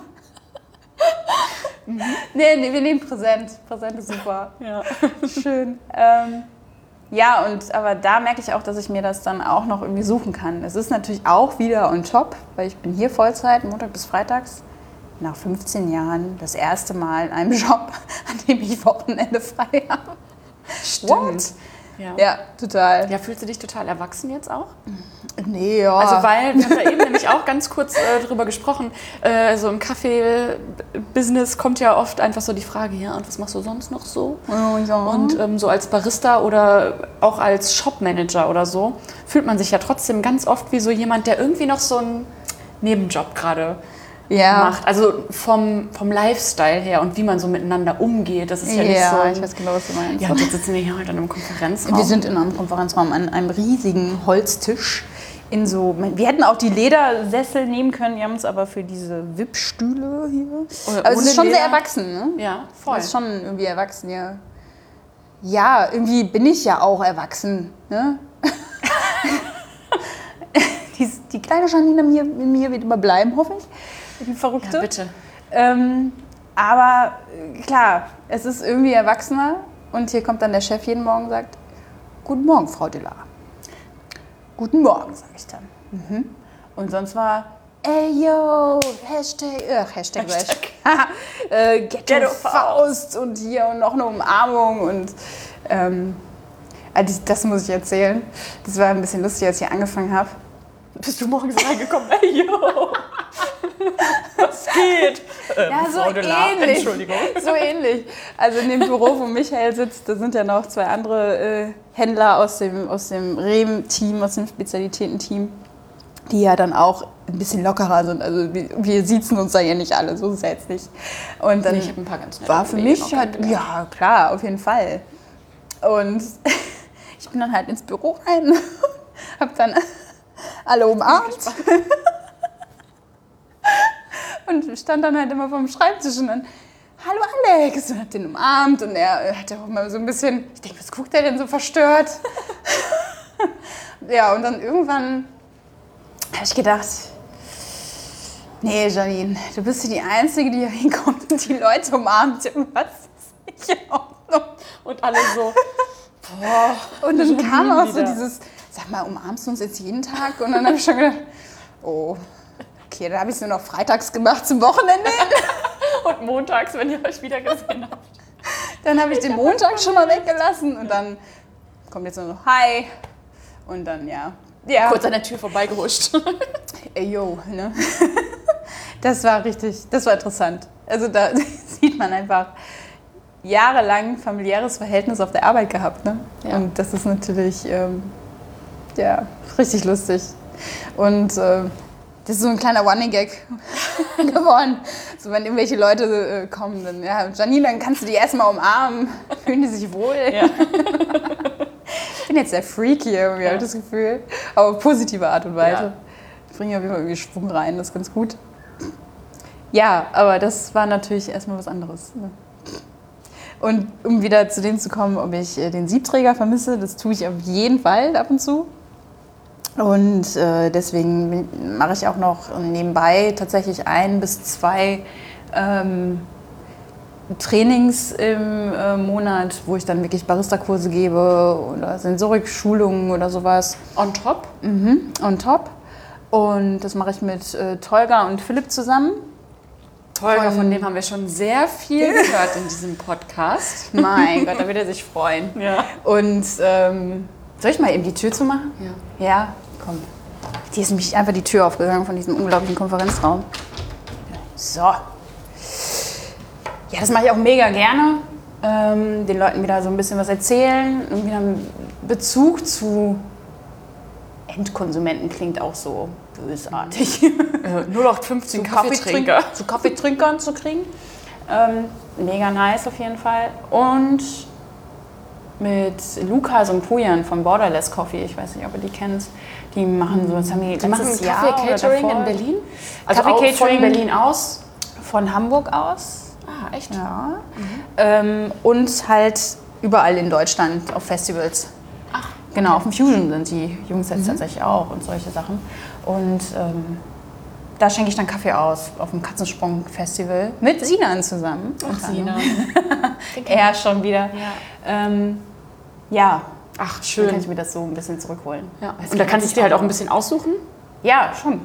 nee, nee, wir nehmen präsent. Präsent ist super. ja. Schön. Ähm, ja, und aber da merke ich auch, dass ich mir das dann auch noch irgendwie suchen kann. Es ist natürlich auch wieder on top, weil ich bin hier Vollzeit, Montag bis Freitags. Nach 15 Jahren das erste Mal in einem Job, an dem ich Wochenende frei habe. Stimmt. Ja. Ja, total. ja, fühlst du dich total erwachsen jetzt auch? Nee, ja. Also weil, wir haben da eben nämlich auch ganz kurz äh, drüber gesprochen, äh, so im Kaffee-Business kommt ja oft einfach so die Frage, ja, und was machst du sonst noch so? Oh, ja. Und ähm, so als Barista oder auch als Shopmanager oder so, fühlt man sich ja trotzdem ganz oft wie so jemand, der irgendwie noch so einen Nebenjob gerade ja. macht. Also vom, vom Lifestyle her und wie man so miteinander umgeht, das ist ja, nicht so. ich weiß genau, was du meinst. ja, jetzt sitzen wir hier heute in einem Konferenzraum. Wir sind in einem Konferenzraum an einem riesigen Holztisch. In so, wir hätten auch die Ledersessel nehmen können, wir haben uns aber für diese Wippstühle hier. Oder aber es ohne ist schon sehr Leder. erwachsen, ne? ja, voll. Das ist schon irgendwie erwachsen, ja. Ja, irgendwie bin ich ja auch erwachsen, ne? die, die kleine Janine in mir, in mir wird immer bleiben, hoffe ich. Die Verrückte. ja, bitte. Ähm, aber äh, klar, es ist irgendwie erwachsener und hier kommt dann der Chef jeden Morgen und sagt, Guten Morgen, Frau Delar. Guten Morgen, sage ich dann. Mhm. Und sonst war, ey yo, Hashtag, ach, Hashtag, Hashtag. äh, Ghetto, Ghetto Faust und hier und noch eine Umarmung und ähm, ah, das- das muss ich erzählen. Das war ein bisschen lustig, als ich hier angefangen habe. Bist du morgens reingekommen? Ey, yo! Was geht? Ähm, Ja, so ähnlich. Entschuldigung. So ähnlich. Also in dem Büro, wo Michael sitzt, da sind ja noch zwei andere äh, Händler aus dem, aus dem Rehm-Team, aus dem Spezialitäten-Team, die ja dann auch ein bisschen lockerer sind. Also wir, wir siezen uns da ja nicht alle, so ist es jetzt nicht. Und dann Nee, ich habe ein paar ganz war für mich halt, ja klar, auf jeden Fall. Und ich bin dann halt ins Büro rein, hab dann alle umarmt. Und stand dann halt immer vom Schreibtisch und dann, hallo Alex, und hat den umarmt und er hat auch immer so ein bisschen, ich denke, was guckt er denn so verstört? ja, und dann irgendwann habe ich gedacht, nee, Janine, du bist hier die Einzige, die hier hinkommt und die Leute umarmt. Was ist nicht in Ordnung? Und alle so, boah. Und dann kam auch so wieder. dieses, sag mal, umarmst du uns jetzt jeden Tag? Und dann habe ich schon gedacht, oh, okay, dann habe ich es nur noch freitags gemacht zum Wochenende. Und montags, wenn ihr euch wieder gesehen habt. Dann habe ich den Montag schon mal weggelassen und dann kommt jetzt nur noch Hi. Und dann, ja. Ja, Kurz an der Tür vorbeigehuscht. ey, yo, ne? Das war richtig, das war interessant. Also da sieht man einfach jahrelang familiäres Verhältnis auf der Arbeit gehabt, ne? Ja. Und das ist natürlich, ähm, ja, richtig lustig. Und äh, das ist so ein kleiner Running-Gag geworden. So, wenn irgendwelche Leute äh, kommen, dann, ja, Janine, dann kannst du die erstmal umarmen. Fühlen die sich wohl? Ja. Ich bin jetzt der Freak hier, irgendwie, habe ich das Gefühl. Aber auf positive Art und Weise. Ja. Ich bringe auf jeden Fall irgendwie Schwung rein, das ist ganz gut. Ja, aber das war natürlich erstmal was anderes. Ne? Und um wieder zu dem zu kommen, ob ich äh, den Siebträger vermisse, das tue ich auf jeden Fall ab und zu. Und äh, deswegen mache ich auch noch nebenbei tatsächlich ein bis zwei ähm, Trainings im äh, Monat, wo ich dann wirklich Barista-Kurse gebe oder Sensorik-Schulungen oder sowas On top? mhm, on top. Und das mache ich mit äh, Tolga und Philipp zusammen. Holger, Von- von dem haben wir schon sehr viel gehört in diesem Podcast. Mein Gott, da wird er sich freuen. Ja. Und ähm, soll ich mal eben die Tür zumachen? Ja. Ja, komm. Hier ist nämlich einfach die Tür aufgegangen von diesem unglaublichen Konferenzraum. So. Ja, das mache ich auch mega gerne. Ähm, den Leuten wieder so ein bisschen was erzählen und wieder einen Bezug zu Endkonsumenten klingt auch so. bösartig. Äh, 0815 Kaffeetrinker. zu Kaffeetrinkern zu kriegen. Ähm, mega nice auf jeden Fall. Und mit Lukas und Pujan von Borderless Coffee, ich weiß nicht, ob ihr die kennt, die machen so, das haben die, Die machen oder Kaffee-Catering in Berlin? Also auch Kaffee-Catering. von Berlin aus? Von Hamburg aus. Ah, echt? Ja. Ähm, und halt überall in Deutschland auf Festivals. Ach, Genau, auf dem Fusion sind die Jungs jetzt tatsächlich auch und solche Sachen. Und ähm, da schenke ich dann Kaffee aus auf dem Katzensprung-Festival mit Sinan zusammen. Ach, Unter Sina. anderem. Er schon wieder. Ja. Ähm, ja, Ach, dann schön. kann ich mir das so ein bisschen zurückholen. Ja. Und da kannst du es dir halt auch ein bisschen aussuchen? Ja, schon.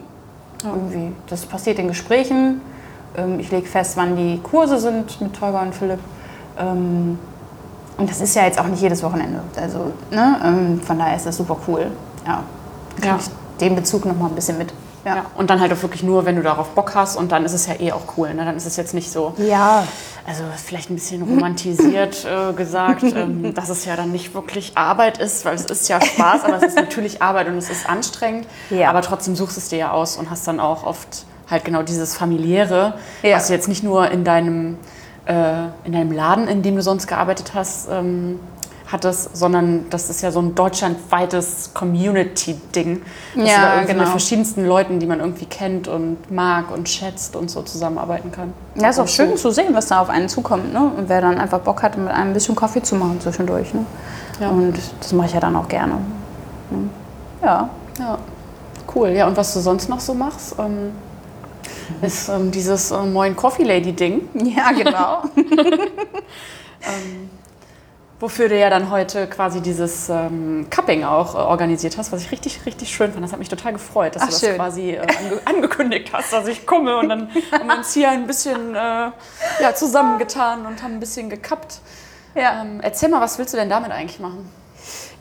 Irgendwie. Das passiert in Gesprächen. Ähm, Ich lege fest, wann die Kurse sind mit Tolga und Philipp. Ähm, Und das ist ja jetzt auch nicht jedes Wochenende. Also, ne? ähm, Von daher ist das super cool. Ja. Dann Ja. ich den Bezug noch mal ein bisschen mit. Ja. Ja. Und dann halt auch wirklich nur, wenn du darauf Bock hast und dann ist es ja eh auch cool. Ne? Dann ist es jetzt nicht so, Ja. Also vielleicht ein bisschen romantisiert äh, gesagt, ähm, dass es ja dann nicht wirklich Arbeit ist, weil es ist ja Spaß, aber es ist natürlich Arbeit und es ist anstrengend. Ja. Aber trotzdem suchst es dir ja aus und hast dann auch oft halt genau dieses familiäre, Ja. was du jetzt nicht nur in deinem, äh, in deinem Laden, in dem du sonst gearbeitet hast, ähm, hattest, sondern das ist ja so ein deutschlandweites Community-Ding. Dass Ja, du da irgendwie genau. mit verschiedensten Leuten, die man irgendwie kennt und mag und schätzt und so zusammenarbeiten kann. Ja, ist auch schön so. zu sehen, was da auf einen zukommt. Ne? Und wer dann einfach Bock hat, mit einem ein bisschen Kaffee zu machen zwischendurch. Ne? Ja. Und das mache ich ja dann auch gerne. Ne? Ja. Ja, cool. Ja, und was du sonst noch so machst, ähm, ist ähm, dieses äh, Moin Coffee Lady Ding, Ja, genau. wofür du ja dann heute quasi dieses ähm, Cupping auch äh, organisiert hast, was ich richtig, richtig schön fand. Das hat mich total gefreut, dass Ach, du das schön. quasi äh, ange angekündigt hast, dass ich komme. Und dann haben wir uns hier ein bisschen äh, ja, zusammengetan und haben ein bisschen gekappt. ja. Ähm, erzähl mal, was willst du denn damit eigentlich machen?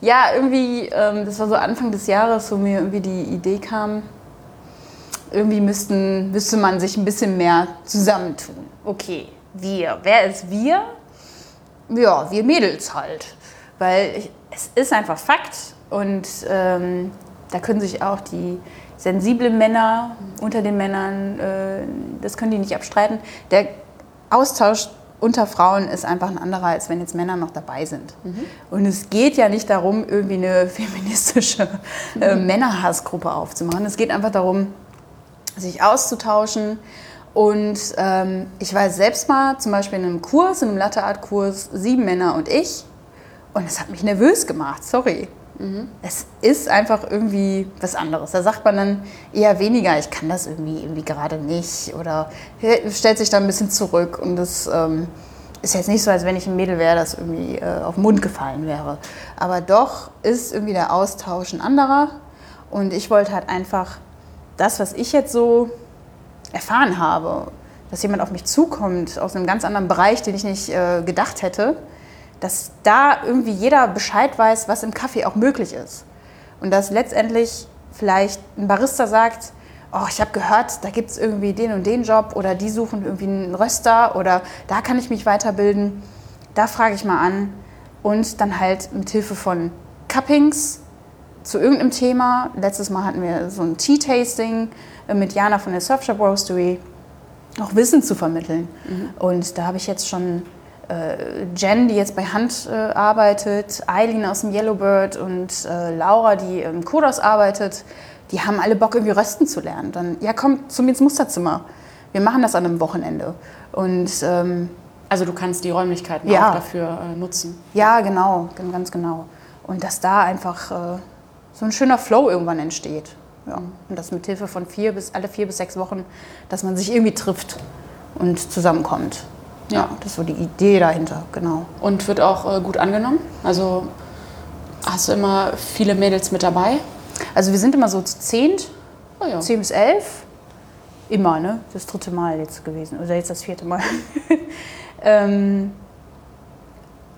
Ja, irgendwie, ähm, das war so Anfang des Jahres, wo mir irgendwie die Idee kam, irgendwie müssten, müsste man sich ein bisschen mehr zusammentun. Okay, wir. Wer ist wir? Ja, wir Mädels halt. Weil ich, es ist einfach Fakt und ähm, da können sich auch die sensiblen Männer unter den Männern, äh, das können die nicht abstreiten. Der Austausch unter Frauen ist einfach ein anderer, als wenn jetzt Männer noch dabei sind. Und es geht ja nicht darum, irgendwie eine feministische äh, Männerhassgruppe aufzumachen. Es geht einfach darum, sich auszutauschen. Und ähm, ich war selbst mal zum Beispiel in einem Kurs, in einem Latte-Art-Kurs, sieben Männer und ich. Und es hat mich nervös gemacht, sorry. Es ist einfach irgendwie was anderes. Da sagt man dann eher weniger, ich kann das irgendwie, irgendwie gerade nicht. Oder stellt sich da ein bisschen zurück. Und das ähm, ist jetzt nicht so, als wenn ich ein Mädel wäre, das irgendwie äh, auf den Mund gefallen wäre. Aber doch ist irgendwie der Austausch ein anderer. Und ich wollte halt einfach das, was ich jetzt so erfahren habe, dass jemand auf mich zukommt aus einem ganz anderen Bereich, den ich nicht äh, gedacht hätte, dass da irgendwie jeder Bescheid weiß, was im Kaffee auch möglich ist. Und dass letztendlich vielleicht ein Barista sagt, oh, ich habe gehört, da gibt es irgendwie den und den Job oder die suchen irgendwie einen Röster oder da kann ich mich weiterbilden. Da frage ich mal an und dann halt mit Hilfe von Cuppings zu irgendeinem Thema. Letztes Mal hatten wir so ein Tea-Tasting äh, mit Jana von der Surfshop Roastery, auch Wissen zu vermitteln. Und da habe ich jetzt schon äh, Jen, die jetzt bei Hand äh, arbeitet, Eileen aus dem Yellowbird und äh, Laura, die im Kodos arbeitet, die haben alle Bock, irgendwie rösten zu lernen. Dann, ja, komm zu mir ins Musterzimmer. Wir machen das an einem Wochenende. Und ähm, Also du kannst die Räumlichkeiten Ja. auch dafür äh, nutzen. ja, genau, ganz ganz genau. Und dass da einfach äh, so ein schöner Flow irgendwann entsteht. Ja. Und das mit Hilfe von vier bis alle vier bis sechs Wochen, dass man sich irgendwie trifft und zusammenkommt. Ja, Ja. das ist so die Idee dahinter, genau. Und wird auch äh, gut angenommen. Also hast du immer viele Mädels mit dabei. Also wir sind immer so zu zehnt, Oh ja. zehn bis elf. Immer, ne? Das dritte Mal jetzt gewesen. Oder jetzt das vierte Mal. ähm,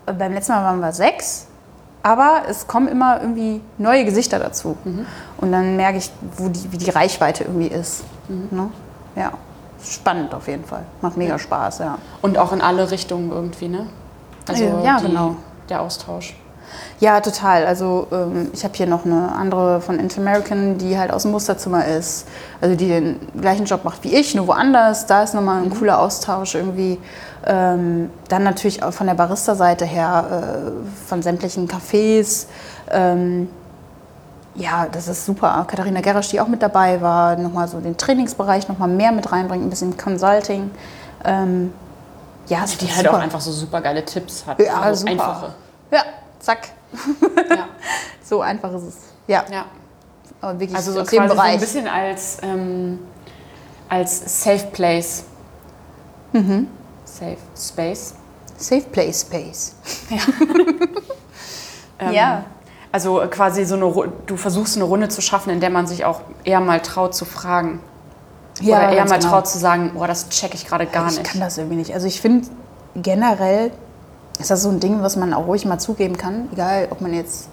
beim letzten Mal waren wir sechs. Aber es kommen immer irgendwie neue Gesichter dazu. Und dann merke ich, wo die, wie die Reichweite irgendwie ist. Ne? Ja, spannend auf jeden Fall. Macht mega Spaß, ja. Und auch in alle Richtungen irgendwie, ne? Also Ja, die, genau. der Austausch. Ja, total. Also ähm, ich habe hier noch eine andere von Interamerican, die halt aus dem Musterzimmer ist. Also die den gleichen Job macht wie ich, nur woanders. Da ist nochmal ein Mhm. cooler Austausch irgendwie. Ähm, dann natürlich auch von der Barista-Seite her, äh, von sämtlichen Cafés. Ähm, ja, das ist super. Katharina Gerasch, die auch mit dabei war, nochmal so den Trainingsbereich nochmal mehr mit reinbringt, ein bisschen Consulting. Ähm, ja, die halt auch einfach so super geile Tipps hat. Ja, also super. einfache. Ja, zack. Ja. So einfach ist es. Ja, ja. aber wirklich Also so aus dem quasi so ein Bereich. bisschen als, ähm, als Safe Place. Mhm. Safe Space. Safe Play Space. Ähm, Ja. Also quasi so eine, du versuchst eine Runde zu schaffen, in der man sich auch eher mal traut zu fragen. Ja, Oder eher mal genau. traut zu sagen, boah, das check ich gerade gar ich nicht. kann das irgendwie nicht. Also ich finde generell ist das so ein Ding, was man auch ruhig mal zugeben kann, egal ob man jetzt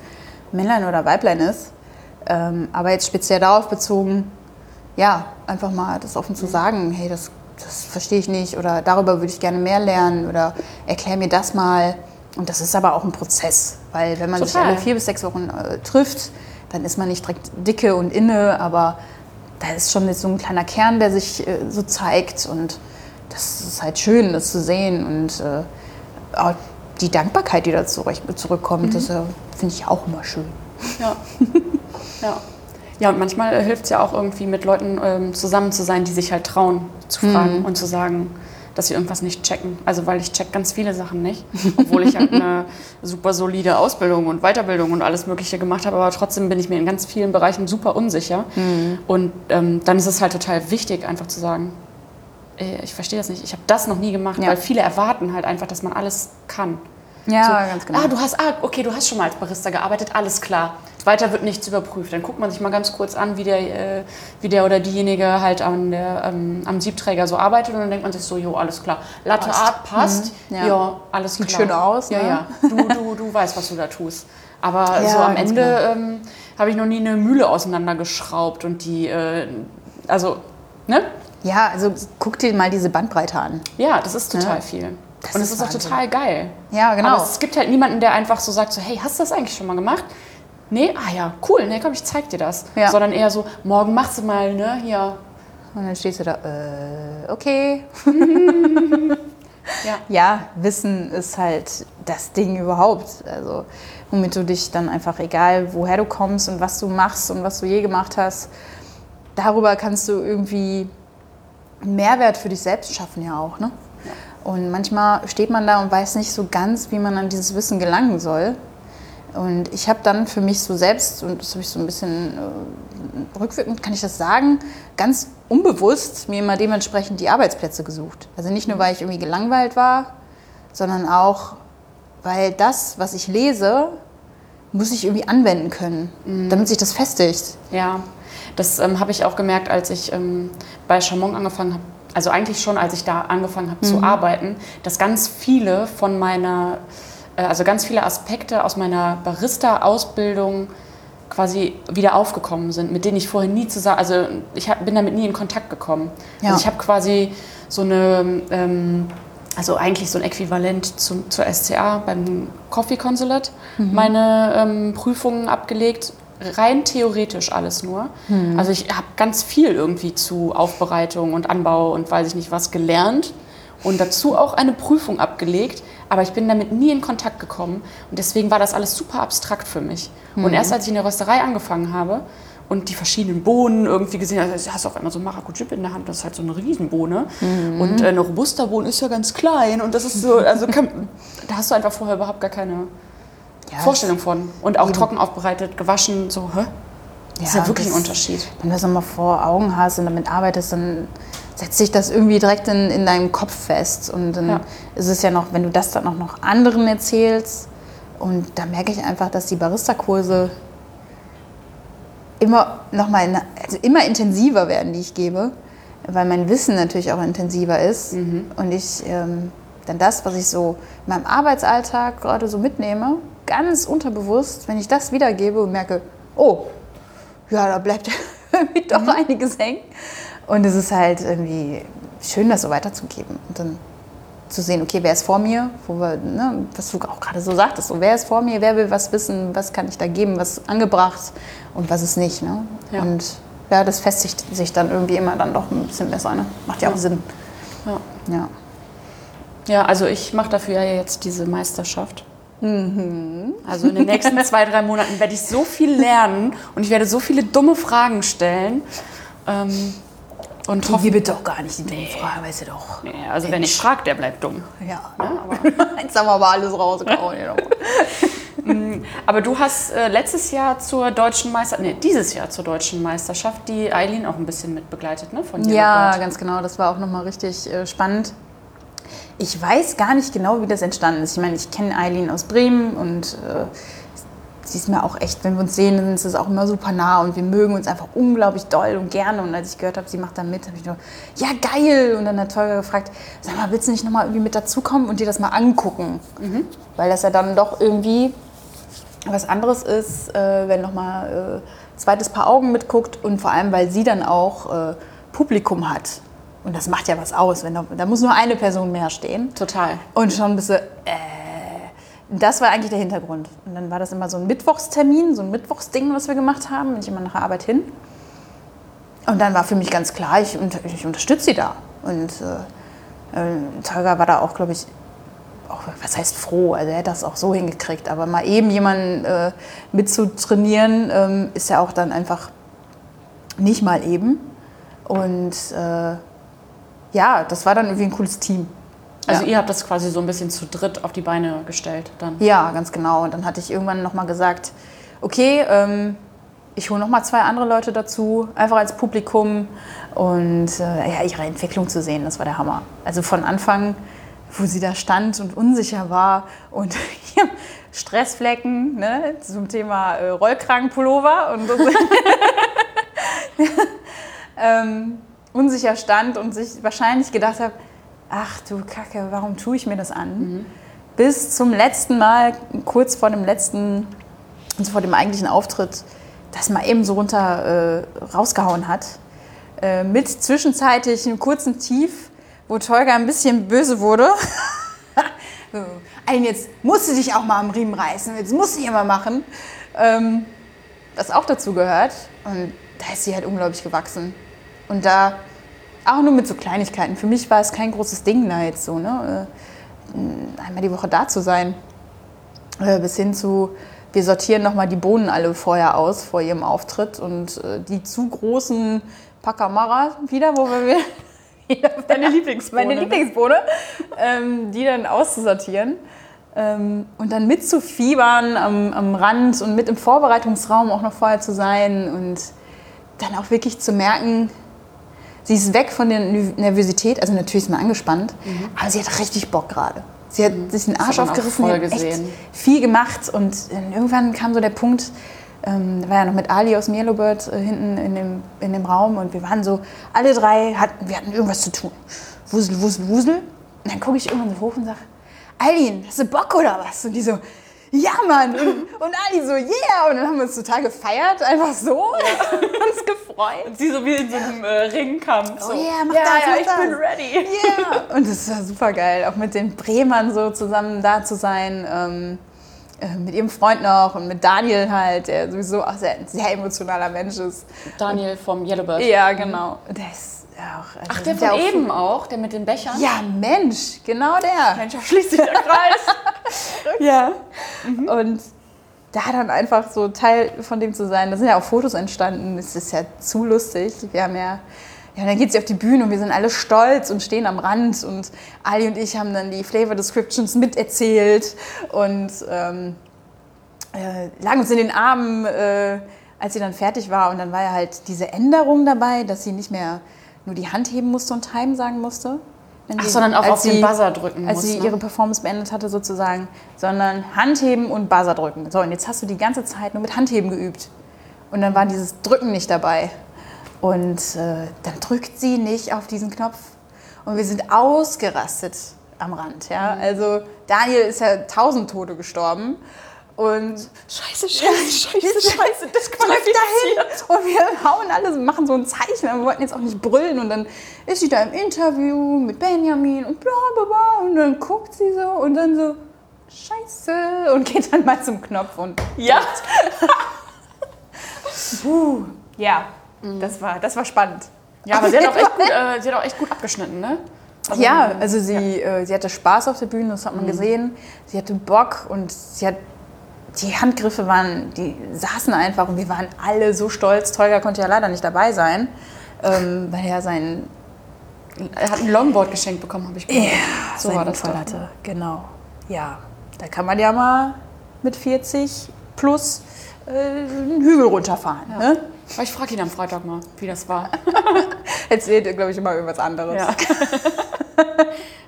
Männlein oder Weiblein ist. Ähm, aber jetzt speziell darauf bezogen, ja, einfach mal das offen zu sagen, hey, das, das verstehe ich nicht oder darüber würde ich gerne mehr lernen oder erklär mir das mal. Und das ist aber auch ein Prozess, weil wenn man sich Total. alle vier bis sechs Wochen äh, trifft, dann ist man nicht direkt dicke und inne, aber da ist schon jetzt so ein kleiner Kern, der sich äh, so zeigt und das ist halt schön, das zu sehen und äh, die Dankbarkeit, die da zurück, zurückkommt, das äh, finde ich auch immer schön. Ja. ja. Ja, und manchmal äh, hilft es ja auch irgendwie mit Leuten ähm, zusammen zu sein, die sich halt trauen zu fragen und zu sagen, dass sie irgendwas nicht checken. Also weil ich check ganz viele Sachen nicht, obwohl ich halt eine super solide Ausbildung und Weiterbildung und alles Mögliche gemacht habe, aber trotzdem bin ich mir in ganz vielen Bereichen super unsicher. Und ähm, dann ist es halt total wichtig, einfach zu sagen, ich verstehe das nicht, ich habe das noch nie gemacht, Ja. weil viele erwarten halt einfach, dass man alles kann. Ja, So, ganz genau. Ah, du hast, ah, okay, du hast schon mal als Barista gearbeitet, alles klar. Weiter wird nichts überprüft. Dann guckt man sich mal ganz kurz an, wie der, äh, wie der oder diejenige halt an der, ähm, am Siebträger so arbeitet und dann denkt man sich so, jo, alles klar. Latte Passt. Art passt, Mhm, ja. ja. alles Sieht klar. schön aus, Ja, ne? ja. Du, du, du weißt, was du da tust. Aber Ja, so am Ende genau. ähm, habe ich noch nie eine Mühle auseinandergeschraubt und die, äh, also, ne? Ja, also guck dir mal diese Bandbreite an. Ja, das ist total Ja. viel. Das und es ist ist auch Wahnsinn. total geil. Ja, genau. Aber es gibt halt niemanden, der einfach so sagt, so, hey, hast du das eigentlich schon mal gemacht? Nee, ah ja, cool, nee, komm, ich zeig dir das. Ja. Sondern eher so, morgen machst du mal, ne, hier. Und dann stehst du da, äh, okay. Ja. Ja, Wissen ist halt das Ding überhaupt. Also, womit du dich dann einfach, egal woher du kommst und was du machst und was du je gemacht hast, darüber kannst du irgendwie Mehrwert für dich selbst schaffen, ja auch. Ne? Und manchmal steht man da und weiß nicht so ganz, wie man an dieses Wissen gelangen soll. Und ich habe dann für mich so selbst, und das habe ich so ein bisschen äh, rückwirkend, kann ich das sagen, ganz unbewusst mir immer dementsprechend die Arbeitsplätze gesucht. Also nicht nur, weil ich irgendwie gelangweilt war, sondern auch, weil das, was ich lese, muss ich irgendwie anwenden können, damit sich das festigt. Ja, das ähm, habe ich auch gemerkt, als ich ähm, bei Chamon angefangen habe. Also eigentlich schon, als ich da angefangen habe zu arbeiten, dass ganz viele von meiner, äh, also ganz viele Aspekte aus meiner Barista-Ausbildung quasi wieder aufgekommen sind, mit denen ich vorher nie zusammen, also ich hab, bin damit nie in Kontakt gekommen. Ja. Also ich habe quasi so eine, ähm, also eigentlich so ein Äquivalent zum, zur SCA beim Coffee Consulate, meine ähm, Prüfungen abgelegt, rein theoretisch alles nur. Also ich habe ganz viel irgendwie zu Aufbereitung und Anbau und weiß ich nicht was gelernt und dazu auch eine Prüfung abgelegt, aber ich bin damit nie in Kontakt gekommen und deswegen war das alles super abstrakt für mich. Und erst als ich in der Rösterei angefangen habe und die verschiedenen Bohnen irgendwie gesehen habe, also hast du auf einmal so ein Maracuja in der Hand, das ist halt so eine Riesenbohne und äh, eine Robusta-Bohne ist ja ganz klein und das ist so, also kann, da hast du einfach vorher überhaupt gar keine Ja, Vorstellung von. Und auch trocken aufbereitet, gewaschen, so, hä? Das ist ja wirklich ein das- Unterschied. Wenn du das nochmal vor Augen hast und damit arbeitest, dann setzt sich das irgendwie direkt in, in deinem Kopf fest. Und dann Ja. ist es ja noch, wenn du das dann auch noch anderen erzählst, und da merke ich einfach, dass die Barista-Kurse immer noch mal, also immer intensiver werden, die ich gebe, weil mein Wissen natürlich auch intensiver ist. Und ich ähm, dann das, was ich so in meinem Arbeitsalltag gerade so mitnehme, ganz unterbewusst, wenn ich das wiedergebe und merke, oh, ja, da bleibt irgendwie doch einiges hängen. Und es ist halt irgendwie schön, das so weiterzugeben. Und dann zu sehen, okay, wer ist vor mir, wo wir, ne, was du auch gerade so sagtest, so, wer ist vor mir, wer will was wissen, was kann ich da geben, was ist angebracht und was ist nicht. Ne? Ja. Und ja, das festigt sich dann irgendwie immer dann doch ein bisschen besser. Ne? Macht ja auch Sinn. Ja. Ja. Ja, also ich mache dafür ja jetzt diese Meisterschaft. Mhm. Also in den nächsten zwei, drei Monaten werde ich so viel lernen und ich werde so viele dumme Fragen stellen. Ähm, und Die hoffe, gibt doch gar nicht die dumme Frage, weißt du doch. Nee, also wer nicht fragt, der bleibt dumm. Ja, jetzt haben wir aber alles rausgehauen. nochmal. Aber du hast äh, letztes Jahr zur deutschen Meisterschaft, nee, dieses Jahr zur deutschen Meisterschaft die Eileen auch ein bisschen mitbegleitet, ne? Von Ja, Yellowbird. ganz genau. Das war auch nochmal richtig äh, spannend. Ich weiß gar nicht genau, wie das entstanden ist. Ich meine, ich kenne Eileen aus Bremen und äh, sie ist mir auch echt, wenn wir uns sehen, dann ist es auch immer super nah und wir mögen uns einfach unglaublich doll und gerne. Und als ich gehört habe, sie macht da mit, habe ich nur, ja geil. Und dann hat Tolga gefragt, sag mal, willst du nicht nochmal irgendwie mit dazukommen und dir das mal angucken? Weil das ja dann doch irgendwie was anderes ist, äh, wenn nochmal äh, zweites Paar Augen mitguckt und vor allem, weil sie dann auch äh, Publikum hat. Und das macht ja was aus. Wenn da, da muss nur eine Person mehr stehen. Total. Und schon bist du, äh, das war eigentlich der Hintergrund. Und dann war das immer so ein Mittwochstermin, so ein Mittwochsding, was wir gemacht haben. Bin ich immer nach der Arbeit hin. Und dann war für mich ganz klar, ich, ich unterstütze sie da. Und äh, äh, Tolga war da auch, glaube ich, auch, was heißt froh, also er hat das auch so hingekriegt. Aber mal eben jemanden äh, mitzutrainieren, ähm, ist ja auch dann einfach nicht mal eben. Und äh, ja, das war dann irgendwie ein cooles Team. Also Ja. ihr habt das quasi so ein bisschen zu dritt auf die Beine gestellt dann. Ja, ganz genau. Und dann hatte ich irgendwann nochmal gesagt, okay, ähm, ich hole nochmal zwei andere Leute dazu, einfach als Publikum und äh, ja, ihre Entwicklung zu sehen, das war der Hammer. Also von Anfang, wo sie da stand und unsicher war und Stressflecken ne, zum Thema äh, Rollkragenpullover und so. ähm, unsicher stand und sich wahrscheinlich gedacht hat, ach du Kacke, warum tue ich mir das an? Bis zum letzten Mal, kurz vor dem letzten, also vor dem eigentlichen Auftritt, das mal eben so runter äh, rausgehauen hat. Äh, mit zwischenzeitlich einem kurzen Tief, wo Tolga ein bisschen böse wurde. so, Ein, jetzt musst du dich auch mal am Riemen reißen, jetzt musst du mal machen. Ähm, was auch dazu gehört. Und da ist sie halt unglaublich gewachsen. Und da auch nur mit so Kleinigkeiten. Für mich war es kein großes Ding da jetzt so, ne? äh, einmal die Woche da zu sein. Äh, bis hin zu, wir sortieren nochmal die Bohnen alle vorher aus, vor ihrem Auftritt. Und äh, die zu großen Pacamara wieder, wo wir wieder Deine Lieblingsbohne, Meine ne? Lieblingsbohne, ähm, die dann auszusortieren. Ähm, und dann mitzufiebern am, am Rand und mit im Vorbereitungsraum auch noch vorher zu sein und dann auch wirklich zu merken, sie ist weg von der Nerv- Nervosität, also natürlich ist man angespannt, aber sie hat richtig Bock gerade. Sie hat sich den Arsch aufgerissen, voll hat echt gesehen. viel gemacht und dann irgendwann kam so der Punkt, ähm, da war ja noch mit Ali aus Yellowbird äh, hinten in dem, in dem Raum und wir waren so, alle drei, hatten, wir hatten irgendwas zu tun. Wusel, wusel, wusel. Und dann gucke ich irgendwann so hoch und sage, Eileen, hast du Bock oder was? Und die so, ja Mann. Und, und Ali so, yeah. Und dann haben wir uns total gefeiert, einfach so. uns gefreut. Sie so wie in so einem äh, Ringkampf. So. Oh yeah, mach ja, das, ja, mach ich das. bin ready. Ja, und das war super geil, auch mit den Bremern so zusammen da zu sein. Ähm, äh, mit ihrem Freund noch und mit Daniel halt, der sowieso auch sehr, ein sehr emotionaler Mensch ist. Daniel vom Yellowbird. Ja, genau. Der ist auch. also Ach, der von ja eben auch, der mit den Bechern? Ja, Mensch, genau der. Mensch, da schließt sich der Kreis. Ja. Und da dann einfach so Teil von dem zu sein, da sind ja auch Fotos entstanden, das ist ja zu lustig. Wir haben ja, ja dann geht sie auf die Bühne und wir sind alle stolz und stehen am Rand und Ali und ich haben dann die Flavor Descriptions miterzählt und ähm, äh, lagen uns in den Armen, äh, als sie dann fertig war und dann war ja halt diese Änderung dabei, dass sie nicht mehr nur die Hand heben musste und Time sagen musste. Ach, sie- sondern auch auf den sie- Buzzer drücken Als muss, sie ne? ihre Performance beendet hatte sozusagen, sondern Handheben und Buzzer drücken. So, und jetzt hast du die ganze Zeit nur mit Handheben geübt. Und dann war dieses Drücken nicht dabei. Und äh, dann drückt sie nicht auf diesen Knopf. Und wir sind ausgerastet am Rand. Ja? Also Daniel ist ja tausend Tote gestorben. Und Scheiße, scheiße, scheiße, scheiße, das dahin und wir hauen alles, machen so ein Zeichen. Wir wollten jetzt auch nicht brüllen. Und dann ist sie da im Interview mit Benjamin und bla bla bla. Und dann guckt sie so und dann so, Scheiße. Und geht dann mal zum Knopf und. Ja. Puh. Ja, das, war, das war spannend. Ja, aber sie hat auch echt gut, äh, sie hat auch echt gut abgeschnitten, ne? Also, Ja, also sie, Äh, sie hatte Spaß auf der Bühne, das hat man gesehen. Sie hatte Bock und sie hat die Handgriffe waren, die saßen einfach und wir waren alle so stolz. Tolga konnte ja leider nicht dabei sein, ähm, weil er sein Er hat ein Longboard geschenkt bekommen, habe ich gehört. so seinen war das Unfall doch. hatte. Genau. Ja, da kann man ja mal mit 40 plus äh, einen Hügel runterfahren. Ne? Aber ich frage ihn am Freitag mal, wie das war. Erzählt er, glaube ich, immer irgendwas anderes. Ja.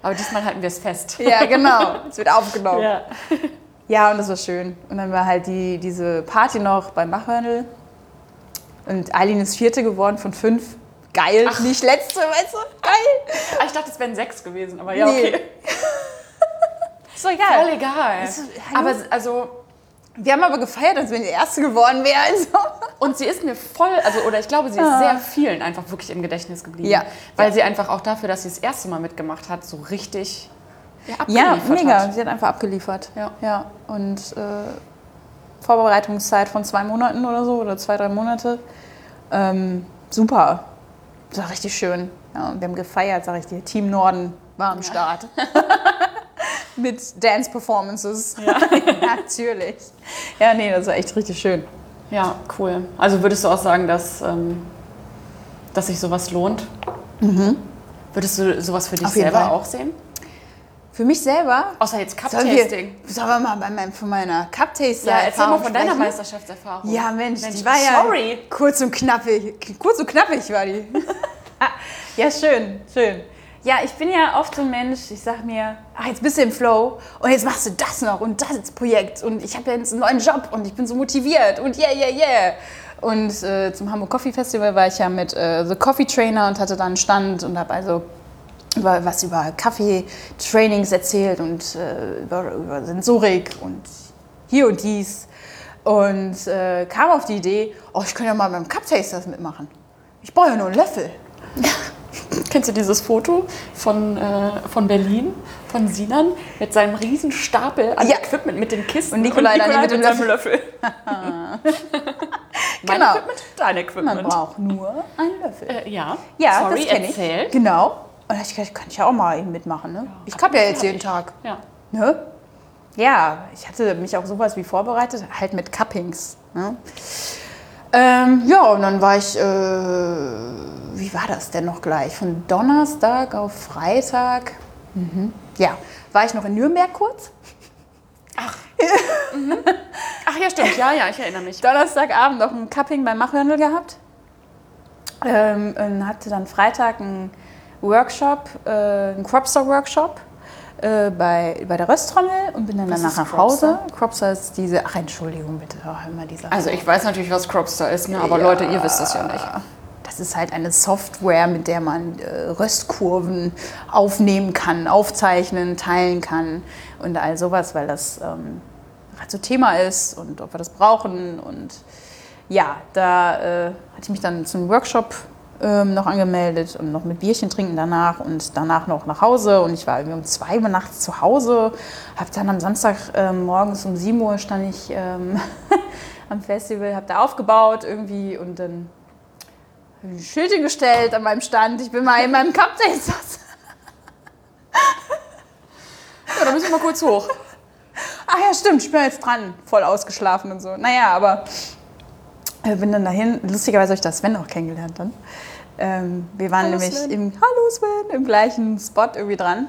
Aber diesmal halten wir es fest. Ja, genau. Es wird aufgenommen. Ja. Ja, und das war schön. Und dann war halt die, diese Party noch beim Bachhörnl. Und Eileen ist vierte geworden von fünf. Geil, nicht letzte, weißt du? Geil. Ah, Ich dachte, es wären sechs gewesen, aber ja, Nee. okay. Ist doch egal. Voll egal. Ist- Aber also, Wir haben aber gefeiert, als wenn die erste geworden wäre. Also. und sie ist mir voll, also, oder ich glaube, sie ist sehr vielen einfach wirklich im Gedächtnis geblieben. Ja. Weil Ja. sie einfach auch dafür, dass sie das erste Mal mitgemacht hat, so richtig ja, Ja, mega. Hat. Sie hat einfach abgeliefert. Ja. ja. Und äh, Vorbereitungszeit von zwei Monaten oder so, oder zwei, drei Monate. Ähm, super. Das war richtig schön. Ja, und wir haben gefeiert, sag ich dir. Team Norden war am Start. Mit Dance-Performances. Ja. Natürlich. Ja, nee, das war echt richtig schön. Ja, cool. Also würdest du auch sagen, dass, ähm, dass sich sowas lohnt? Würdest du sowas für dich Mhm. Selber Fall. auch sehen? Für mich selber. Außer jetzt Cup-Tasting. sollen wir mal bei meinem, von meiner Cup-Taster Ja, erzähl mal von deiner sprechen? Meisterschaftserfahrung. Ja, Mensch, die war ja sorry. kurz und knappig. Kurz und knappig war die. ja, schön, schön. Ja, ich bin ja oft so ein Mensch, ich sag mir, ach, jetzt bist du im Flow und jetzt machst du das noch und das Projekt und ich habe ja jetzt einen neuen Job und ich bin so motiviert und yeah, yeah, yeah. Und äh, zum Hamburg Coffee Festival war ich ja mit äh, The Coffee Trainer und hatte da einen Stand und habe also über, was über Kaffee-Trainings erzählt und äh, über, über Sensorik und hier und dies. Und äh, kam auf die Idee, oh, ich kann ja mal beim Cup Tasters mitmachen. Ich brauche ja nur einen Löffel. Kennst du dieses Foto von, äh, von Berlin, von Sinan, mit seinem riesen Stapel an Ja. Equipment mit den Kisten Und Nikolai dann mit dem seinem Löffel? mein Genau. Equipment, dein Equipment. Man braucht nur einen Löffel. Äh, ja, Ja, sorry, das kenne ich. Genau. Und da ich gedacht, kann ich ja auch mal eben mitmachen. Ne? ich kapp ja jetzt jeden ich. Tag. Ja. Ne? Ja, ich hatte mich auch sowas wie vorbereitet, halt mit Cuppings. Ne? Ähm, ja, und dann war ich, äh, wie war das denn noch gleich? Von Donnerstag auf Freitag. Mhm. Ja, war ich noch in Nürnberg kurz. Ach ja, stimmt. Ja, ja, ich erinnere mich. Donnerstagabend noch ein Cupping beim Machhörnl gehabt. Ähm, und hatte dann Freitag einen Workshop, äh, einen Cropster-Workshop äh, bei, bei der Rösttrommel und bin dann Was danach nach Hause. Cropster ist diese, ach Entschuldigung bitte, oh, immer dieser. Also ich weiß natürlich, was Cropster ist, ne? aber Leute, ihr wisst das ja nicht. Das ist halt eine Software, mit der man äh, Röstkurven aufnehmen kann, aufzeichnen, teilen kann und all sowas, weil das ähm, gerade so Thema ist und ob wir das brauchen. Und ja, da äh, hatte ich mich dann zum Workshop ähm, noch angemeldet und noch mit Bierchen trinken danach und danach noch nach Hause. Und ich war irgendwie um zwei Uhr nachts zu Hause, habe dann am Samstag ähm, morgens um 7 Uhr stand ich ähm, am Festival, habe da aufgebaut irgendwie und dann hab ich ein Schild hingestellt an meinem Stand. Ich bin mal in meinem Cup Tasters. Ja, da müssen wir mal kurz hoch. Ach ja, stimmt, ich bin jetzt dran. Voll ausgeschlafen und so. Naja, aber äh, bin dann dahin. Lustigerweise habe ich da Sven auch kennengelernt dann. Ähm, wir waren Hallo nämlich Sven. im Hallo Sven im gleichen Spot irgendwie dran.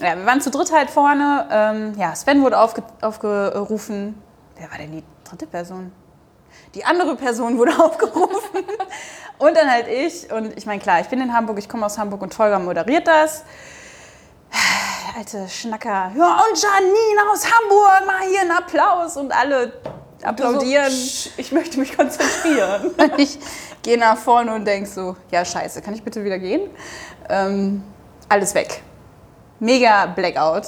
Ja, wir waren zu dritt halt vorne. Ähm, ja, Sven wurde aufge aufgerufen. Wer war denn die dritte Person? Die andere Person wurde aufgerufen. und dann halt ich. Und ich meine, klar, ich bin in Hamburg, ich komme aus Hamburg und Tolga moderiert das. Alte Schnacker. Ja, und Janine aus Hamburg, mal hier einen Applaus. Und alle applaudieren. So, ich möchte mich konzentrieren. Ich gehe nach vorne und denke so, ja scheiße, kann ich bitte wieder gehen? Ähm, alles weg. mega Blackout.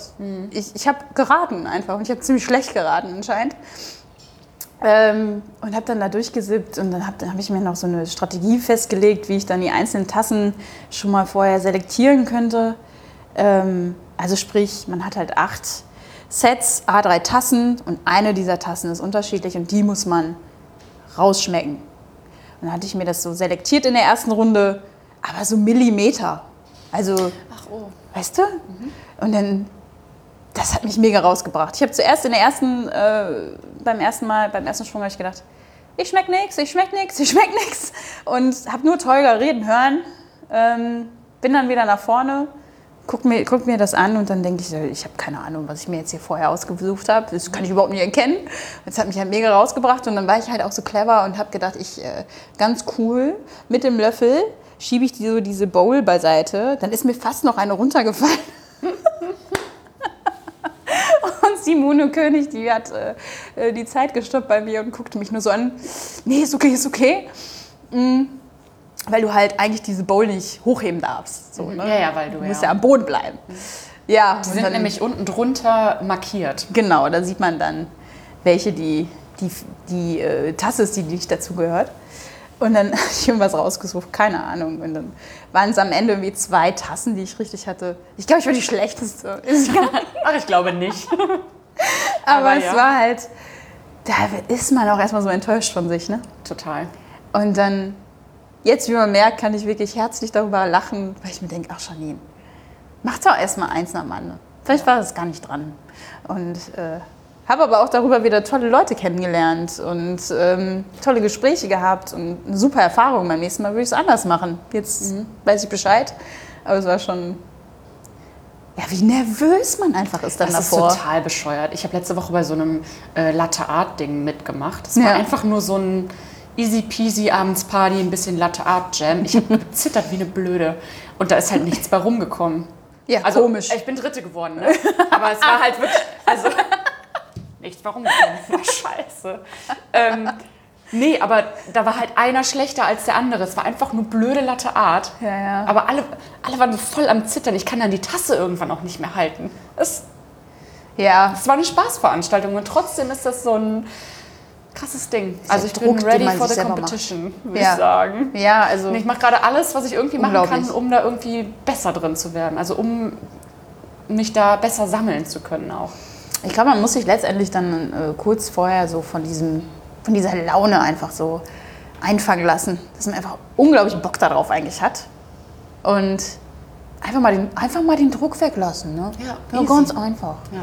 Ich, ich habe geraten einfach und ich habe ziemlich schlecht geraten anscheinend. Ähm, und habe dann da durchgesippt und dann habe hab ich mir noch so eine Strategie festgelegt, wie ich dann die einzelnen Tassen schon mal vorher selektieren könnte. Ähm, also sprich, man hat halt acht Sets, A3 Tassen und eine dieser Tassen ist unterschiedlich und die muss man rausschmecken. Und dann hatte ich mir das so selektiert in der ersten Runde, aber so Millimeter. Also, Ach oh. weißt du? Und dann, das hat mich mega rausgebracht. Ich habe zuerst in der ersten, äh, beim ersten Mal, beim ersten Sprung habe ich gedacht, ich schmeck nix, ich schmeck nix, ich schmeck nix. Und habe nur Tolga reden hören. Ähm, bin dann wieder nach vorne, guck mir, guck mir das an und dann denke ich, ich habe keine Ahnung, was ich mir jetzt hier vorher ausgesucht habe. Das kann ich überhaupt nicht erkennen. Das hat mich halt mega rausgebracht und dann war ich halt auch so clever und habe gedacht, ich äh, ganz cool mit dem Löffel schiebe ich so diese Bowl beiseite. Dann ist mir fast noch eine runtergefallen. Und Simone König, die hat äh, die Zeit gestoppt bei mir und guckte mich nur so an. Nee, ist okay, ist okay. Mm, weil du halt eigentlich diese Bowl nicht hochheben darfst. So, ne? Ja, ja, weil du Du musst ja- ja am Boden bleiben. Ja, Die sind nämlich unten drunter markiert. Genau, da sieht man dann, welche die, die, die äh, Tasse ist, die nicht dazu gehört. Und dann habe ich irgendwas rausgesucht, keine Ahnung. Und dann waren es am Ende irgendwie zwei Tassen, die ich richtig hatte. Ich glaube, ich war die schlechteste. Ach, ich glaube nicht. Aber, Aber es ja. war halt, da ist man auch erstmal so enttäuscht von sich. Ne? Total. Und dann, jetzt wie man merkt, kann ich wirklich herzlich darüber lachen, weil ich mir denke, ach Janine, mach doch erstmal eins nach dem anderen. Vielleicht war das gar nicht dran. Und äh, habe aber auch darüber wieder tolle Leute kennengelernt und ähm, tolle Gespräche gehabt und eine super Erfahrung. Beim nächsten Mal würde ich es anders machen. Jetzt weiß ich Bescheid. Aber es war schon, ja, wie nervös man einfach ist dann Das ist davor. total bescheuert. Ich habe letzte Woche bei so einem äh, Latte Art Ding mitgemacht. Das war Ja. einfach nur so ein easy peasy Abendsparty, ein bisschen Latte Art Jam. Ich habe gezittert wie eine Blöde und da ist halt nichts bei rumgekommen. ja, Also komisch. Ich bin Dritte geworden, ne? Aber es war halt wirklich, also nichts bei rumgekommen. War scheiße. Ähm, nee, aber da war halt einer schlechter als der andere. Es war einfach nur blöde Latte Art. Ja, ja. Aber alle, alle waren so voll am Zittern. Ich kann dann die Tasse irgendwann auch nicht mehr halten. Es, ja, es war eine Spaßveranstaltung und trotzdem ist das so ein krasses Ding. Also ich der bin Druck, ready for the competition, würde Ja. ich sagen. ja, also ich mache gerade alles, was ich irgendwie machen kann, um da irgendwie besser drin zu werden. Also um mich da besser sammeln zu können auch. Ich glaube, man muss sich letztendlich dann äh, kurz vorher so von, diesem, von dieser Laune einfach so einfangen lassen, dass man einfach unglaublich Bock darauf eigentlich hat. Und einfach mal den, einfach mal den Druck weglassen. Ne? Ja, ja ganz einfach. Ja.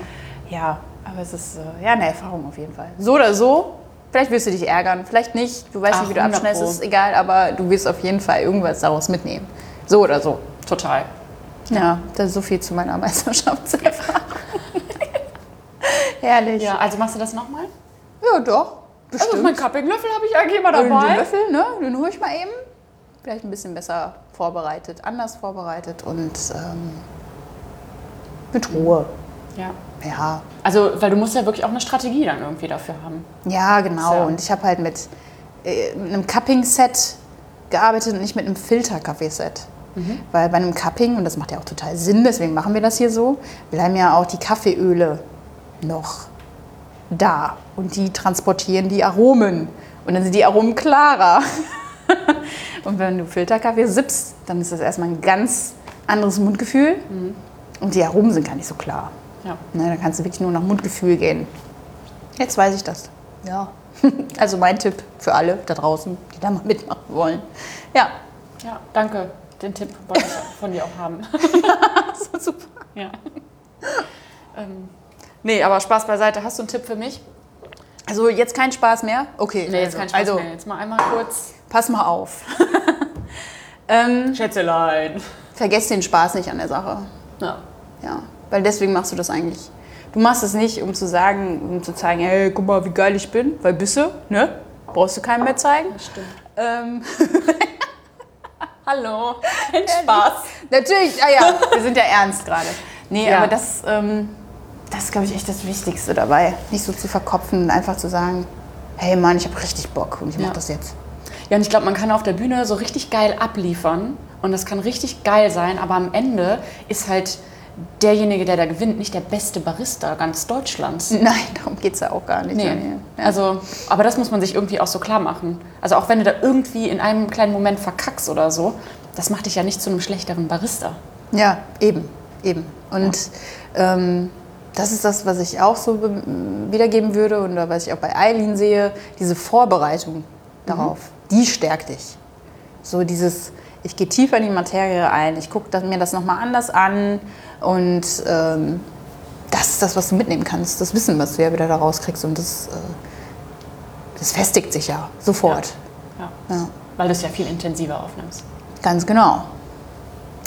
Ja, aber es ist äh, ja eine Erfahrung auf jeden Fall. So oder so, vielleicht wirst du dich ärgern, vielleicht nicht. Du weißt Ach, nicht, wie du 100 abschneidest, ist egal, aber du wirst auf jeden Fall irgendwas daraus mitnehmen. So oder so. Total. Ja, das ist so viel zu meiner Meisterschaftserfahrung. Herrlich. Ja, also machst du das nochmal? Ja, doch. Also mein Cupping-Löffel habe ich eigentlich immer Den dabei. Löffel, ne? Den hole ich mal eben. Vielleicht ein bisschen besser vorbereitet, anders vorbereitet und ähm, mit Ruhe. Ja. Ja, Also, weil du musst ja wirklich auch eine Strategie dann irgendwie dafür haben. ja genau. So. Und ich habe halt mit, äh, einem Cupping-Set gearbeitet und nicht mit einem Filter-Kaffeeset. Weil bei einem Cupping, und das macht ja auch total Sinn, deswegen machen wir das hier so, bleiben ja auch die Kaffeeöle noch da. Und die transportieren die Aromen. Und dann sind die Aromen klarer. und wenn du Filterkaffee sippst, dann ist das erstmal ein ganz anderes Mundgefühl. Und die Aromen sind gar nicht so klar. Ja. Ne, da kannst du wirklich nur nach Mundgefühl gehen. Jetzt weiß ich das. Ja. Also mein Tipp für alle da draußen, die da mal mitmachen wollen. Ja, Ja, danke. Den Tipp wollte ich von dir auch haben. war super. Ja. ähm, nee, aber Spaß beiseite. Hast du einen Tipp für mich? Also jetzt kein Spaß mehr? Okay. Nee, jetzt also, kein Spaß also, mehr. Jetzt mal einmal kurz. pass mal auf. ähm, Schätzelein. vergesst den Spaß nicht an der Sache. Ja. Ja, weil deswegen machst du das eigentlich. Du machst es nicht, um zu sagen, um zu zeigen, hey, guck mal, wie geil ich bin, weil bist du, ne? Brauchst du keinem mehr zeigen. Stimmt. Ähm, Hallo. Kein Spaß. natürlich, ah ja, wir sind ja ernst gerade. Nee, Ja. aber das, ähm, das ist, glaube ich, echt das Wichtigste dabei. Nicht so zu verkopfen, einfach zu sagen, hey Mann, ich habe richtig Bock und ich Ja. mach das jetzt. Ja, und ich glaube, man kann auf der Bühne so richtig geil abliefern und das kann richtig geil sein, aber am Ende ist halt derjenige, der da gewinnt, nicht der beste Barista ganz Deutschlands. Nein, darum geht es ja auch gar nicht. Nee. Ja. Also, aber das muss man sich irgendwie auch so klar machen. Also auch wenn du da irgendwie in einem kleinen Moment verkackst oder so, das macht dich ja nicht zu einem schlechteren Barista. Ja, eben, eben. Und ähm, das ist das, was ich auch so be- wiedergeben würde und was ich auch bei Eileen sehe, diese Vorbereitung darauf, die stärkt dich. So dieses, ich gehe tiefer in die Materie ein, ich gucke mir das nochmal anders an und ähm, das ist das, was du mitnehmen kannst, das Wissen, was du ja wieder da rauskriegst und das, äh, das festigt sich ja sofort. Ja. Ja. Weil du es ja viel intensiver aufnimmst. Ganz genau.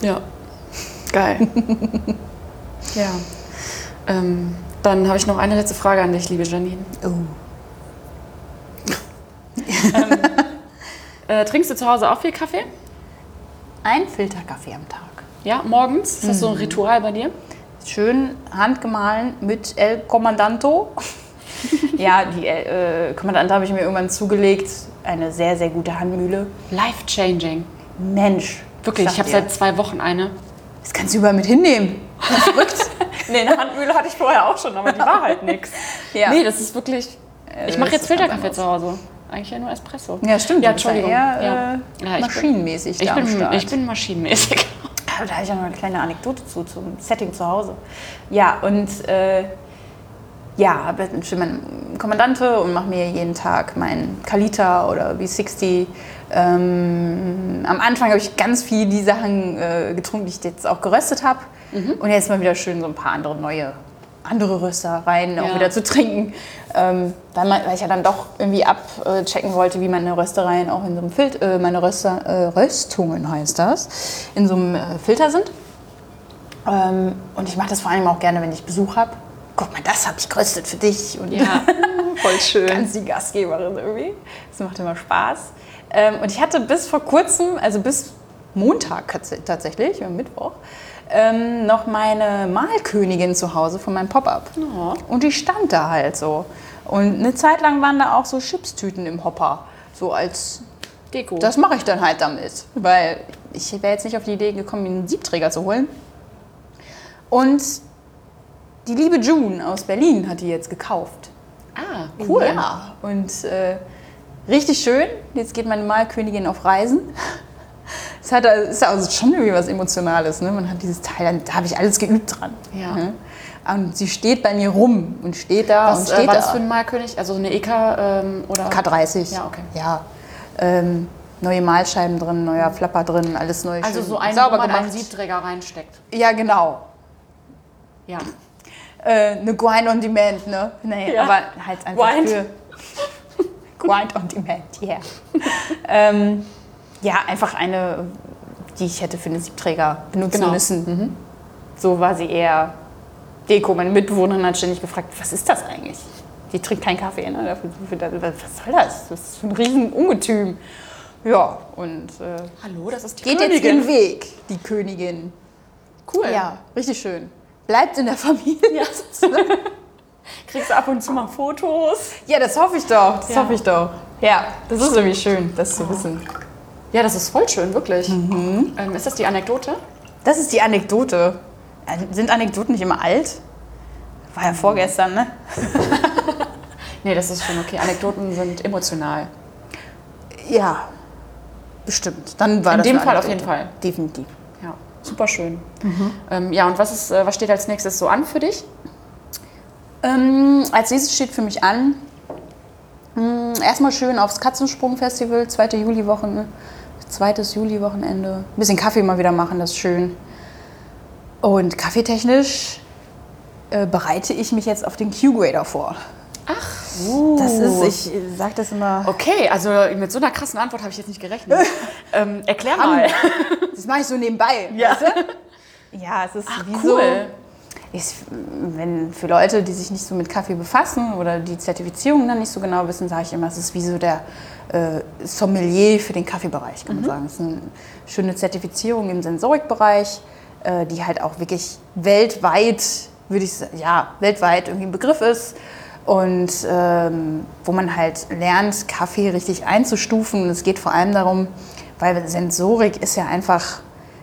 Ja. Geil. ja. Ähm, dann habe ich noch eine letzte Frage an dich, liebe Janine. Oh. Äh, trinkst du zu Hause auch viel Kaffee? Ein Filterkaffee am Tag. Ja, morgens? Ist das so ein Ritual bei dir? Schön handgemahlen mit El Commandanto. ja, die äh, Commandanto habe ich mir irgendwann zugelegt. Eine sehr, sehr gute Handmühle. Life changing. Mensch. Wirklich, ich habe seit zwei Wochen eine. Das kannst du überall mit hinnehmen. Verrückt. Nee, eine Handmühle hatte ich vorher auch schon, aber die war halt nix. Ja. Nee, das ist wirklich. Ich das mache jetzt Filterkaffee zu Hause. Eigentlich ja nur Espresso. Ja, stimmt. Ja, Entschuldigung. Eher, Ja. Äh, Ja, ich bin- maschinenmäßig Ich bin, ich bin maschinenmäßig. Da habe ich auch noch eine kleine Anekdote zu, zum Setting zu Hause. Ja, und äh, ja, habe schön meine Kommandante und mache mir jeden Tag meinen Kalita oder V60. Ähm, am Anfang habe ich ganz viel die Sachen äh, getrunken, die ich jetzt auch geröstet habe. Und jetzt mal wieder schön so ein paar andere neue, andere Röstereien auch Ja. wieder zu trinken. Ähm, weil, man, weil ich ja dann doch irgendwie abchecken wollte, wie meine Röstereien auch in so einem Filter, äh, meine Röster, äh, Röstungen heißt das, in so einem äh, Filter sind. Ähm, und ich mache das vor allem auch gerne, wenn ich Besuch habe. Guck mal, das habe ich geröstet für dich. Und Ja, voll schön. ganz die Gastgeberin irgendwie. Das macht immer Spaß. Ähm, und ich hatte bis vor kurzem, also bis Montag tats- tatsächlich, am Mittwoch, ähm, noch meine Malkönigin zu Hause von meinem Pop-Up. Oh. Und die stand da halt so. Und eine Zeit lang waren da auch so Chipstüten im Hopper. So als, Deko. das mache ich dann halt damit. Weil ich wäre jetzt nicht auf die Idee gekommen, mir einen Siebträger zu holen. Und die liebe June aus Berlin hat die jetzt gekauft. ah, cool. Ja, und äh, richtig schön. Jetzt geht meine Malkönigin auf Reisen. Es hat, ist ja also schon irgendwie was Emotionales. Ne? Man hat dieses Teil, da habe ich alles geübt dran. Ja. Ne? Und sie steht bei mir rum und steht da und Was äh, steht war da. das für ein Malkönig? Also eine EK ähm, oder? K30. Ja, okay. Ja. Ähm, neue Malscheiben drin, neuer Flapper drin, alles neu. Also schön so ein, sauber wo man gemacht. einen Siebträger reinsteckt. Ja, genau. Ja. äh, eine Grind on Demand, ne? Nee, Ja. aber halt einfach Grind. für Grind on Demand, yeah. ähm, ja, einfach eine, die ich hätte für einen Siebträger benutzen Genau. müssen. So war sie eher Deko. Meine Mitbewohnerin hat ständig gefragt, was ist das eigentlich? Die trinkt keinen Kaffee, ne? Was soll das? Das ist ein riesen Ungetüm. Ja, und äh, Hallo, das ist die geht jetzt ihren Weg, die Königin. Cool. Ja, richtig schön. Bleibt in der Familie. Ja. Kriegst du ab und zu mal Fotos? Ja, das hoffe ich doch. Das Ja. hoffe ich doch. Ja, das ist irgendwie schön, das zu wissen. Ja, das ist voll schön, wirklich. Mhm. Ähm, ist das die Anekdote? Das ist die Anekdote. Äh, Sind Anekdoten nicht immer alt? War ja vorgestern, ne? Nee, das ist schon okay. Anekdoten sind emotional. Ja, bestimmt. Dann war In das dem Fall auf jeden Fall. Definitiv. Ja, super schön. Ähm, ja, und was, ist, äh, was steht als nächstes so an für dich? Ähm, als nächstes steht für mich an, mh, erstmal schön aufs Katzensprung-Festival, zweite Juliwoche, ne? Zweites Juliwochenende. Ein bisschen Kaffee mal wieder machen, das ist schön. Und kaffeetechnisch äh, bereite ich mich jetzt auf den Q-Grader vor. Ach, Das ist, ich sage das immer, Okay, also mit so einer krassen Antwort habe ich jetzt nicht gerechnet. ähm, erklär mal. das mache ich so nebenbei. Ja. Weißt du? Ja, es ist wie cool. so. Ich, wenn für Leute, die sich nicht so mit Kaffee befassen oder die Zertifizierung dann nicht so genau wissen, sage ich immer, es ist wie so der äh, Sommelier für den Kaffeebereich, kann man sagen. Es ist eine schöne Zertifizierung im Sensorikbereich, äh, die halt auch wirklich weltweit, würde ich sagen, ja, weltweit irgendwie ein Begriff ist. Und ähm, wo man halt lernt, Kaffee richtig einzustufen. Und es geht vor allem darum, weil Sensorik ist ja einfach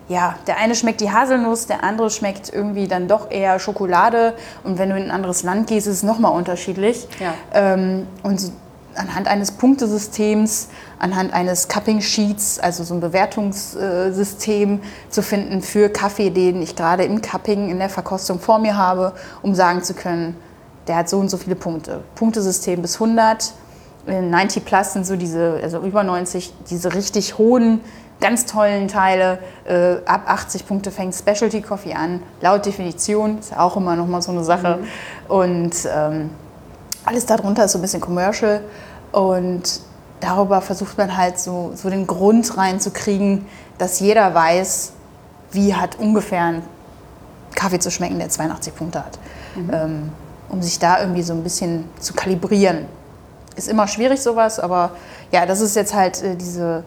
ja, der eine schmeckt die Haselnuss, der andere schmeckt irgendwie dann doch eher Schokolade. Und wenn du in ein anderes Land gehst, ist es nochmal unterschiedlich. Ja. Ähm, und anhand eines Punktesystems, anhand eines Cupping Sheets, also so ein Bewertungssystem zu finden für Kaffee, den ich gerade im Cupping in der Verkostung vor mir habe, um sagen zu können, der hat so und so viele Punkte. Punktesystem bis 100. 90 Plus sind so diese, also über 90, diese richtig hohen, ganz tollen Teile. Äh, ab 80 Punkte fängt Specialty Coffee an, laut Definition, ist ja auch immer noch mal so eine Sache. Und ähm, alles darunter ist so ein bisschen commercial und darüber versucht man halt so, so den Grund reinzukriegen, dass jeder weiß, wie hat ungefähr ein Kaffee zu schmecken, der 82 Punkte hat. Ähm, um sich da irgendwie so ein bisschen zu kalibrieren. Ist immer schwierig sowas, aber ja, das ist jetzt halt äh, diese,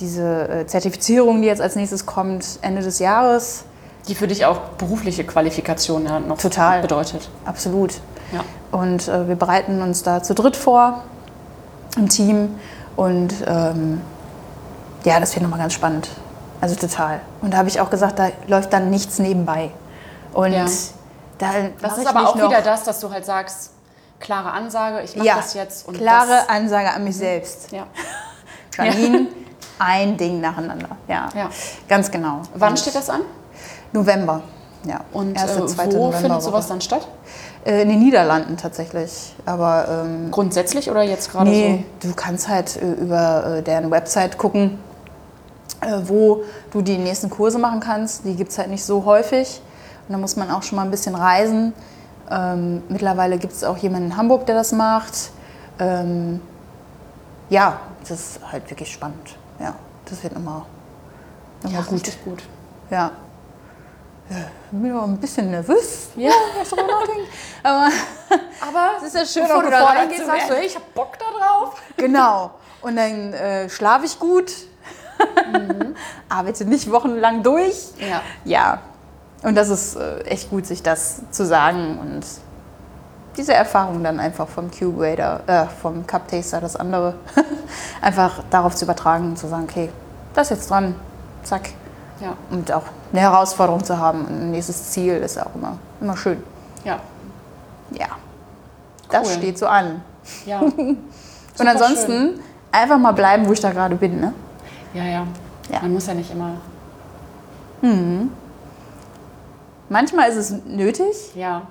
diese äh, Zertifizierung, die jetzt als nächstes kommt, Ende des Jahres. Die für dich auch berufliche Qualifikation ja noch Total. bedeutet. Absolut. Ja. Und äh, wir bereiten uns da zu dritt vor im Team. Und ähm, ja, das wird nochmal ganz spannend. Also total. Und da habe ich auch gesagt, da läuft dann nichts nebenbei. Und Ja. da Das ist aber auch wieder das, dass du halt sagst, klare Ansage, ich mache ja, das jetzt. Und klare Ansage an mich selbst. ja. Janine, ein Ding nacheinander. Ja, Ja. ganz genau. Wann Und steht das an? November. Ja, Und erste, äh, zweite wo findet Novemberwoche. sowas dann statt? Äh, in den Niederlanden tatsächlich. Aber ähm, Grundsätzlich oder jetzt gerade Nee, du kannst halt äh, über äh, deren Website gucken, äh, wo du die nächsten Kurse machen kannst. Die gibt es halt nicht so häufig. Und da muss man auch schon mal ein bisschen reisen. Ähm, mittlerweile gibt es auch jemanden in Hamburg, der das macht. Ähm, ja, das ist halt wirklich spannend. Ja, das wird noch so? mal gut. gut. Ja. Ich bin auch ein bisschen nervös. Ja. was darüber nachdenken. Aber Aber es ist ja schön, bevor auch du da reingehst, sagst du, hey, ich hab Bock da drauf. Genau. Und dann äh, schlafe ich gut, arbeite nicht wochenlang durch. Ja. Ja. Und das ist äh, echt gut, sich das zu sagen und diese Erfahrung dann einfach vom Q-Grader, äh, vom Cup Taster, das andere, einfach darauf zu übertragen und zu sagen, okay, das ist jetzt dran, zack. Ja. Und auch eine Herausforderung zu haben und ein nächstes Ziel ist auch immer, immer schön. Ja. Ja. Das Cool. steht so an. Ja. und ansonsten einfach mal bleiben, wo ich da gerade bin. Ne? Ja, ja. Ja. Man muss ja nicht immer. Manchmal ist es nötig, Ja.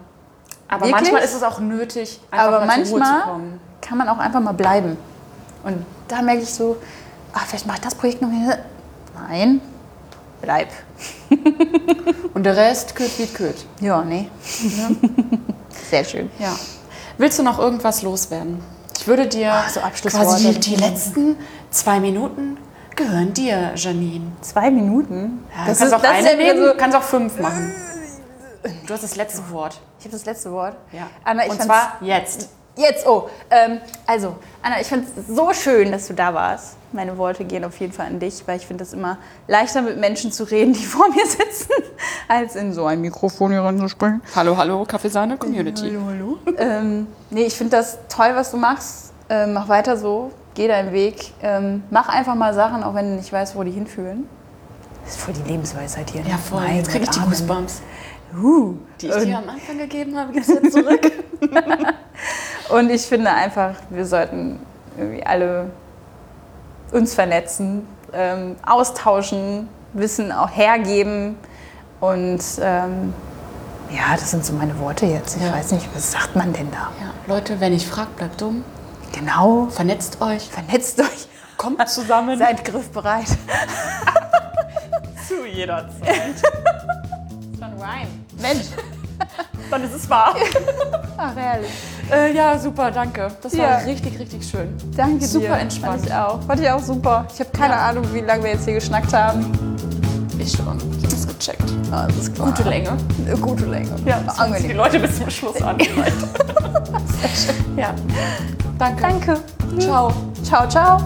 Aber Wirklich? manchmal ist es auch nötig, einfach aber mal zur Ruhe zu manchmal kommen. kann man auch einfach mal bleiben. Und da merke ich so, ach, vielleicht mache ich das Projekt noch. Nein, bleib. Und der Rest kürt wie kürt. Ja, nee. Sehr schön. Ja. Willst du noch irgendwas loswerden? Ich würde dir Ach, so quasi die, die letzten zwei Minuten gehören dir, Janine. Zwei Minuten? Ja, das du kannst ist, auch das eine ja nehmen, kannst auch fünf machen. Du hast das letzte Wort. ich habe das letzte Wort. Ja. Anna, ich Und zwar jetzt. Jetzt, oh. Ähm, also, Anna, ich finde es so schön, dass du da warst. Meine Worte gehen auf jeden Fall an dich, weil ich finde es immer leichter, mit Menschen zu reden, die vor mir sitzen, als in so ein Mikrofon hier reinzusprechen. Hallo, hallo, Kaffeesahne Community. hallo. ähm, nee, ich finde das toll, was du machst. Ähm, mach weiter so, geh deinen Weg. Ähm, mach einfach mal Sachen, auch wenn du nicht weißt, wo die hinführen. Das ist voll die Lebensweisheit hier. ne? Ja, voll. Jetzt kriege ich die. Goosebumps. Uh. Die ich dir am Anfang gegeben habe, gibst du jetzt zurück. Und ich finde einfach, wir sollten irgendwie alle uns vernetzen, ähm, austauschen, Wissen auch hergeben. Und ähm, ja, das sind so meine Worte jetzt. Ich Ja. weiß nicht, was sagt man denn da? Ja, Leute, wer nicht fragt, bleibt dumm. Genau, Vernetzt euch. vernetzt euch, Kommt zusammen. seid griffbereit. zu jeder Zeit. Rhyme. Mensch, Dann ist es wahr. ach herrlich. äh, ja, super, danke. Das war Ja. richtig, richtig schön. Danke dir. Super entspannt. Fand ich auch. Fand ich auch super. Ich habe keine Ja. Ahnung, wie lange wir jetzt hier geschnackt haben. Ich schon. Ich hab das gecheckt. Ah, das ist klar. Gute Länge. Gute Länge. Ja, das sich die angenehm. Leute bis zum Schluss an. ja. Danke. Danke. Ciao. Ciao, ciao.